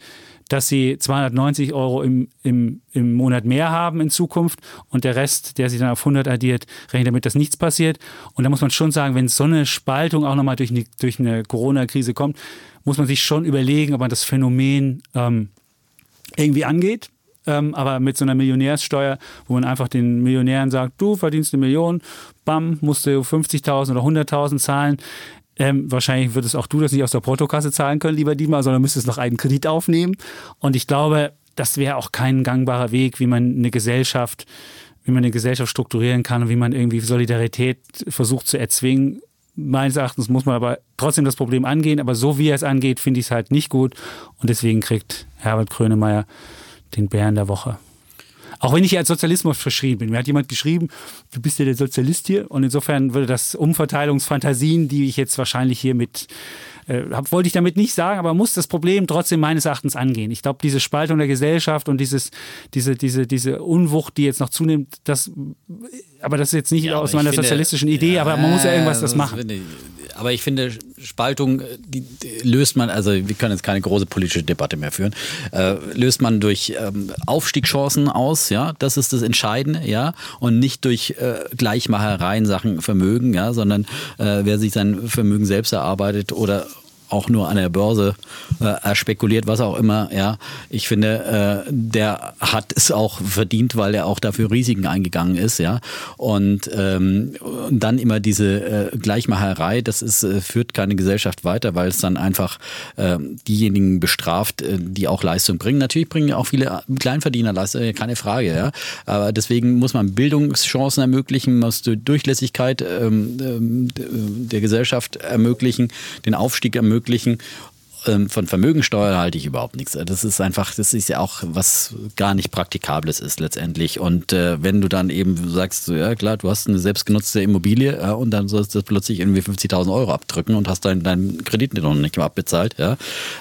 dass sie 290 Euro im, im, im Monat mehr haben in Zukunft und der Rest, der sich dann auf 100 addiert, rechnet damit, dass nichts passiert. Und da muss man schon sagen, wenn so eine Spaltung auch nochmal durch eine, durch eine Corona-Krise kommt, muss man sich schon überlegen, ob man das Phänomen ähm, irgendwie angeht. Ähm, aber mit so einer Millionärssteuer, wo man einfach den Millionären sagt, du verdienst eine Million, bam, musst du 50.000 oder 100.000 zahlen. Ähm, wahrscheinlich würdest auch du das nicht aus der Portokasse zahlen können, lieber Dietmar, sondern müsstest noch einen Kredit aufnehmen. Und ich glaube, das wäre auch kein gangbarer Weg, wie man eine Gesellschaft, wie man eine Gesellschaft strukturieren kann und wie man irgendwie Solidarität versucht zu erzwingen. Meines Erachtens muss man aber trotzdem das Problem angehen, aber so wie er es angeht, finde ich es halt nicht gut. Und deswegen kriegt Herbert Krönemeyer den Bären der Woche. Auch wenn ich als Sozialismus verschrieben bin. Mir hat jemand geschrieben, du bist ja der Sozialist hier. Und insofern würde das Umverteilungsfantasien, die ich jetzt wahrscheinlich hier mit äh, wollte ich damit nicht sagen, aber muss das Problem trotzdem meines Erachtens angehen. Ich glaube, diese Spaltung der Gesellschaft und dieses, diese, diese, diese Unwucht, die jetzt noch zunimmt, das, aber das ist jetzt nicht ja, aus meiner finde, sozialistischen Idee, ja, aber man muss ja irgendwas das machen. Aber ich finde, Spaltung, die, die, löst man, also wir können jetzt keine große politische Debatte mehr führen, äh, löst man durch ähm, Aufstiegschancen aus, ja, das ist das Entscheidende, ja, und nicht durch äh, Gleichmachereien Sachen Vermögen, ja, sondern äh, wer sich sein Vermögen selbst erarbeitet oder auch nur an der Börse äh, spekuliert, was auch immer, ja. Ich finde, äh, der hat es auch verdient, weil er auch dafür Risiken eingegangen ist, ja. Und, ähm, und dann immer diese äh, Gleichmacherei, das ist, äh, führt keine Gesellschaft weiter, weil es dann einfach äh, diejenigen bestraft, äh, die auch Leistung bringen. Natürlich bringen auch viele Kleinverdiener Leistung, keine Frage, ja. Aber deswegen muss man Bildungschancen ermöglichen, muss Durchlässigkeit ähm, ähm der Gesellschaft ermöglichen, den Aufstieg ermöglichen ermöglichen. Ähm, von Vermögensteuer halte ich überhaupt nichts. Das ist einfach, das ist ja auch was gar nicht Praktikables ist letztendlich. Und äh, wenn du dann eben sagst, so, ja klar, du hast eine selbstgenutzte Immobilie ja, und dann sollst du plötzlich irgendwie 50.000 Euro abdrücken und hast deinen dein Kredit noch nicht mal abbezahlt, ja,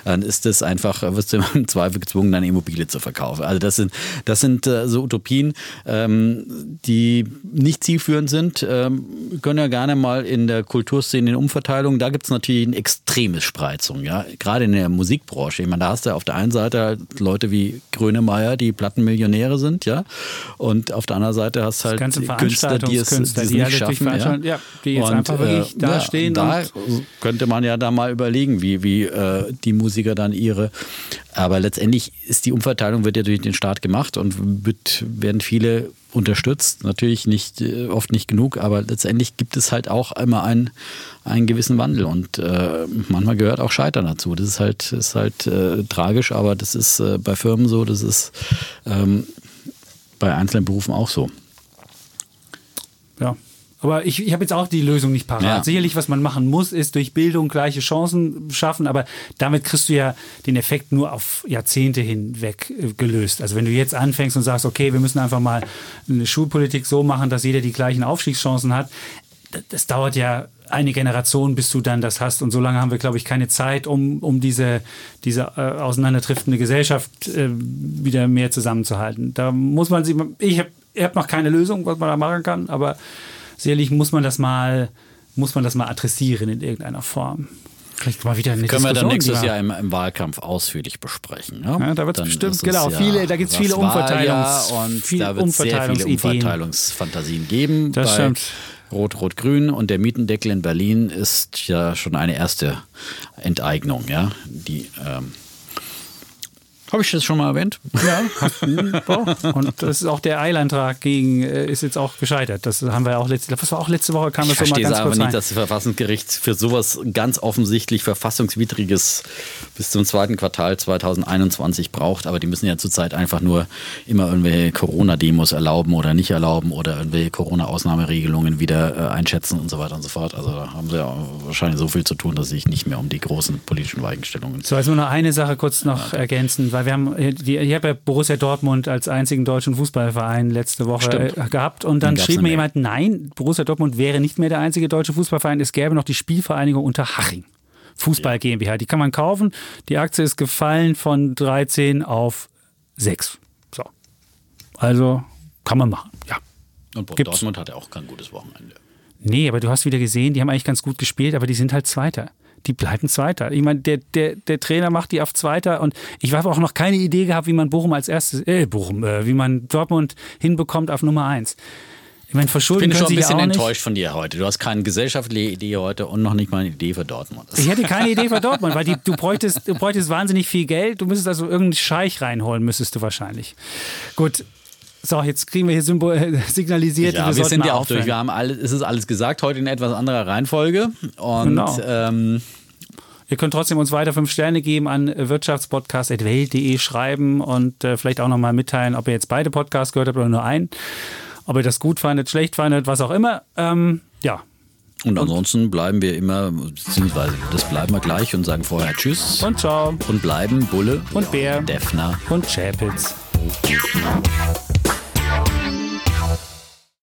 dann ist das einfach, wirst du im Zweifel gezwungen, deine Immobilie zu verkaufen. Also das sind, das sind äh, so Utopien, ähm, die nicht zielführend sind. Ähm, können ja gerne mal in der Kulturszene in Umverteilung, da gibt es natürlich eine extreme Spreizung, ja, gerade in der Musikbranche. Ich meine, da hast du auf der einen Seite halt Leute wie Grönemeyer, die Plattenmillionäre sind, ja, und auf der anderen Seite hast du halt Künstler, die es, die es nicht schaffen, ja. ja. die jetzt und, einfach wirklich äh, da ja, stehen. Da könnte man ja da mal überlegen, wie, wie äh, die Musiker dann ihre. Aber letztendlich ist die Umverteilung wird ja durch den Staat gemacht und wird, werden viele unterstützt. Natürlich nicht, äh, oft nicht genug, aber letztendlich gibt es halt auch immer einen, einen gewissen Wandel und äh, manchmal gehört auch Scheitern dazu. Das ist halt, ist halt äh, tragisch, aber das ist äh, bei Firmen so, das ist ähm, bei einzelnen Berufen auch so. Ja. Aber ich, ich habe jetzt auch die Lösung nicht parat. Ja. Sicherlich, was man machen muss, ist durch Bildung gleiche Chancen schaffen, aber damit kriegst du ja den Effekt nur auf Jahrzehnte hinweg äh, gelöst. Also wenn du jetzt anfängst und sagst, okay, wir müssen einfach mal eine Schulpolitik so machen, dass jeder die gleichen Aufstiegschancen hat, das, dauert ja eine Generation, bis du dann das hast. Und so lange haben wir, glaube ich, keine Zeit, um, um diese, diese äh, auseinanderdriftende Gesellschaft äh, wieder mehr zusammenzuhalten. Da muss man sich, ich habe hab noch keine Lösung, was man da machen kann, aber sicherlich muss man das mal, muss man das mal adressieren in irgendeiner Form. Vielleicht mal wieder eine Können wir dann nächstes ja. Jahr im, im Wahlkampf ausführlich besprechen. Ja, Ja, da Dann bestimmt, es genau, viele- da gibt's viele das Wahljahr Umverteilungs- und viel da wird es sehr viele. Umverteilungsfantasien geben. Das bei stimmt. Rot-Rot-Grün und der Mietendeckel in Berlin ist ja schon eine erste Enteignung. Ja, die ähm, habe ich das schon mal erwähnt? Ja, und das ist auch der Eilantrag gegen äh, ist jetzt auch gescheitert. Das haben wir auch letzte, das war auch letzte Woche kam Ich das so mal ganz aber kurz nicht, rein. dass das Verfassungsgericht für sowas ganz offensichtlich verfassungswidriges bis zum zweiten Quartal 2021 braucht. Aber die müssen ja zurzeit einfach nur immer irgendwelche Corona-Demos erlauben oder nicht erlauben oder irgendwelche Corona-Ausnahmeregelungen wieder äh, einschätzen und so weiter und so fort. Also da haben sie ja wahrscheinlich so viel zu tun, dass sie sich nicht mehr um die großen politischen Weichenstellungen So, also nur noch eine Sache kurz noch ergänzen, weil wir haben, die, ich habe ja Borussia Dortmund als einzigen deutschen Fußballverein letzte Woche Stimmt. äh, gehabt und dann Den schrieb mir jemand, nein, Borussia Dortmund wäre nicht mehr der einzige deutsche Fußballverein, es gäbe noch die Spielvereinigung unter Haching. Fußball GmbH, die kann man kaufen. Die Aktie ist gefallen von 13 auf 6. So. Also kann man machen, ja. Und Gibt's. Dortmund hatte auch kein gutes Wochenende. Nee, aber du hast wieder gesehen, die haben eigentlich ganz gut gespielt, aber die sind halt Zweiter. Die bleiben Zweiter. Ich meine, der, der, der Trainer macht die auf Zweiter und ich habe auch noch keine Idee gehabt, wie man Bochum als erstes, äh, Bochum, äh, wie man Dortmund hinbekommt auf Nummer eins. Ich meine, Ich verschulden bin können schon ein bisschen enttäuscht von dir heute. Du hast keine gesellschaftliche Idee heute und noch nicht mal eine Idee für Dortmund. Ich hätte keine Idee für Dortmund, weil die, du, bräuchtest, du bräuchtest wahnsinnig viel Geld. Du müsstest also irgendeinen Scheich reinholen, müsstest du wahrscheinlich. Gut. So, jetzt kriegen wir hier Symbol signalisiert, Ja, wir, sollten sind ja auch aufhören. durch. Wir haben alles, es ist alles gesagt, heute in etwas anderer Reihenfolge. Und Genau. ähm, Ihr könnt trotzdem uns weiter fünf Sterne geben an wirtschaftspodcast.welt.de schreiben und äh, vielleicht auch nochmal mitteilen, ob ihr jetzt beide Podcasts gehört habt oder nur einen. Ob ihr das gut fandet, schlecht fandet, was auch immer. Ähm, ja, und ansonsten bleiben wir immer, beziehungsweise das bleiben wir gleich und sagen vorher Tschüss. und ciao. Und bleiben Bulle Und Bär. Defner. Und Chapitz.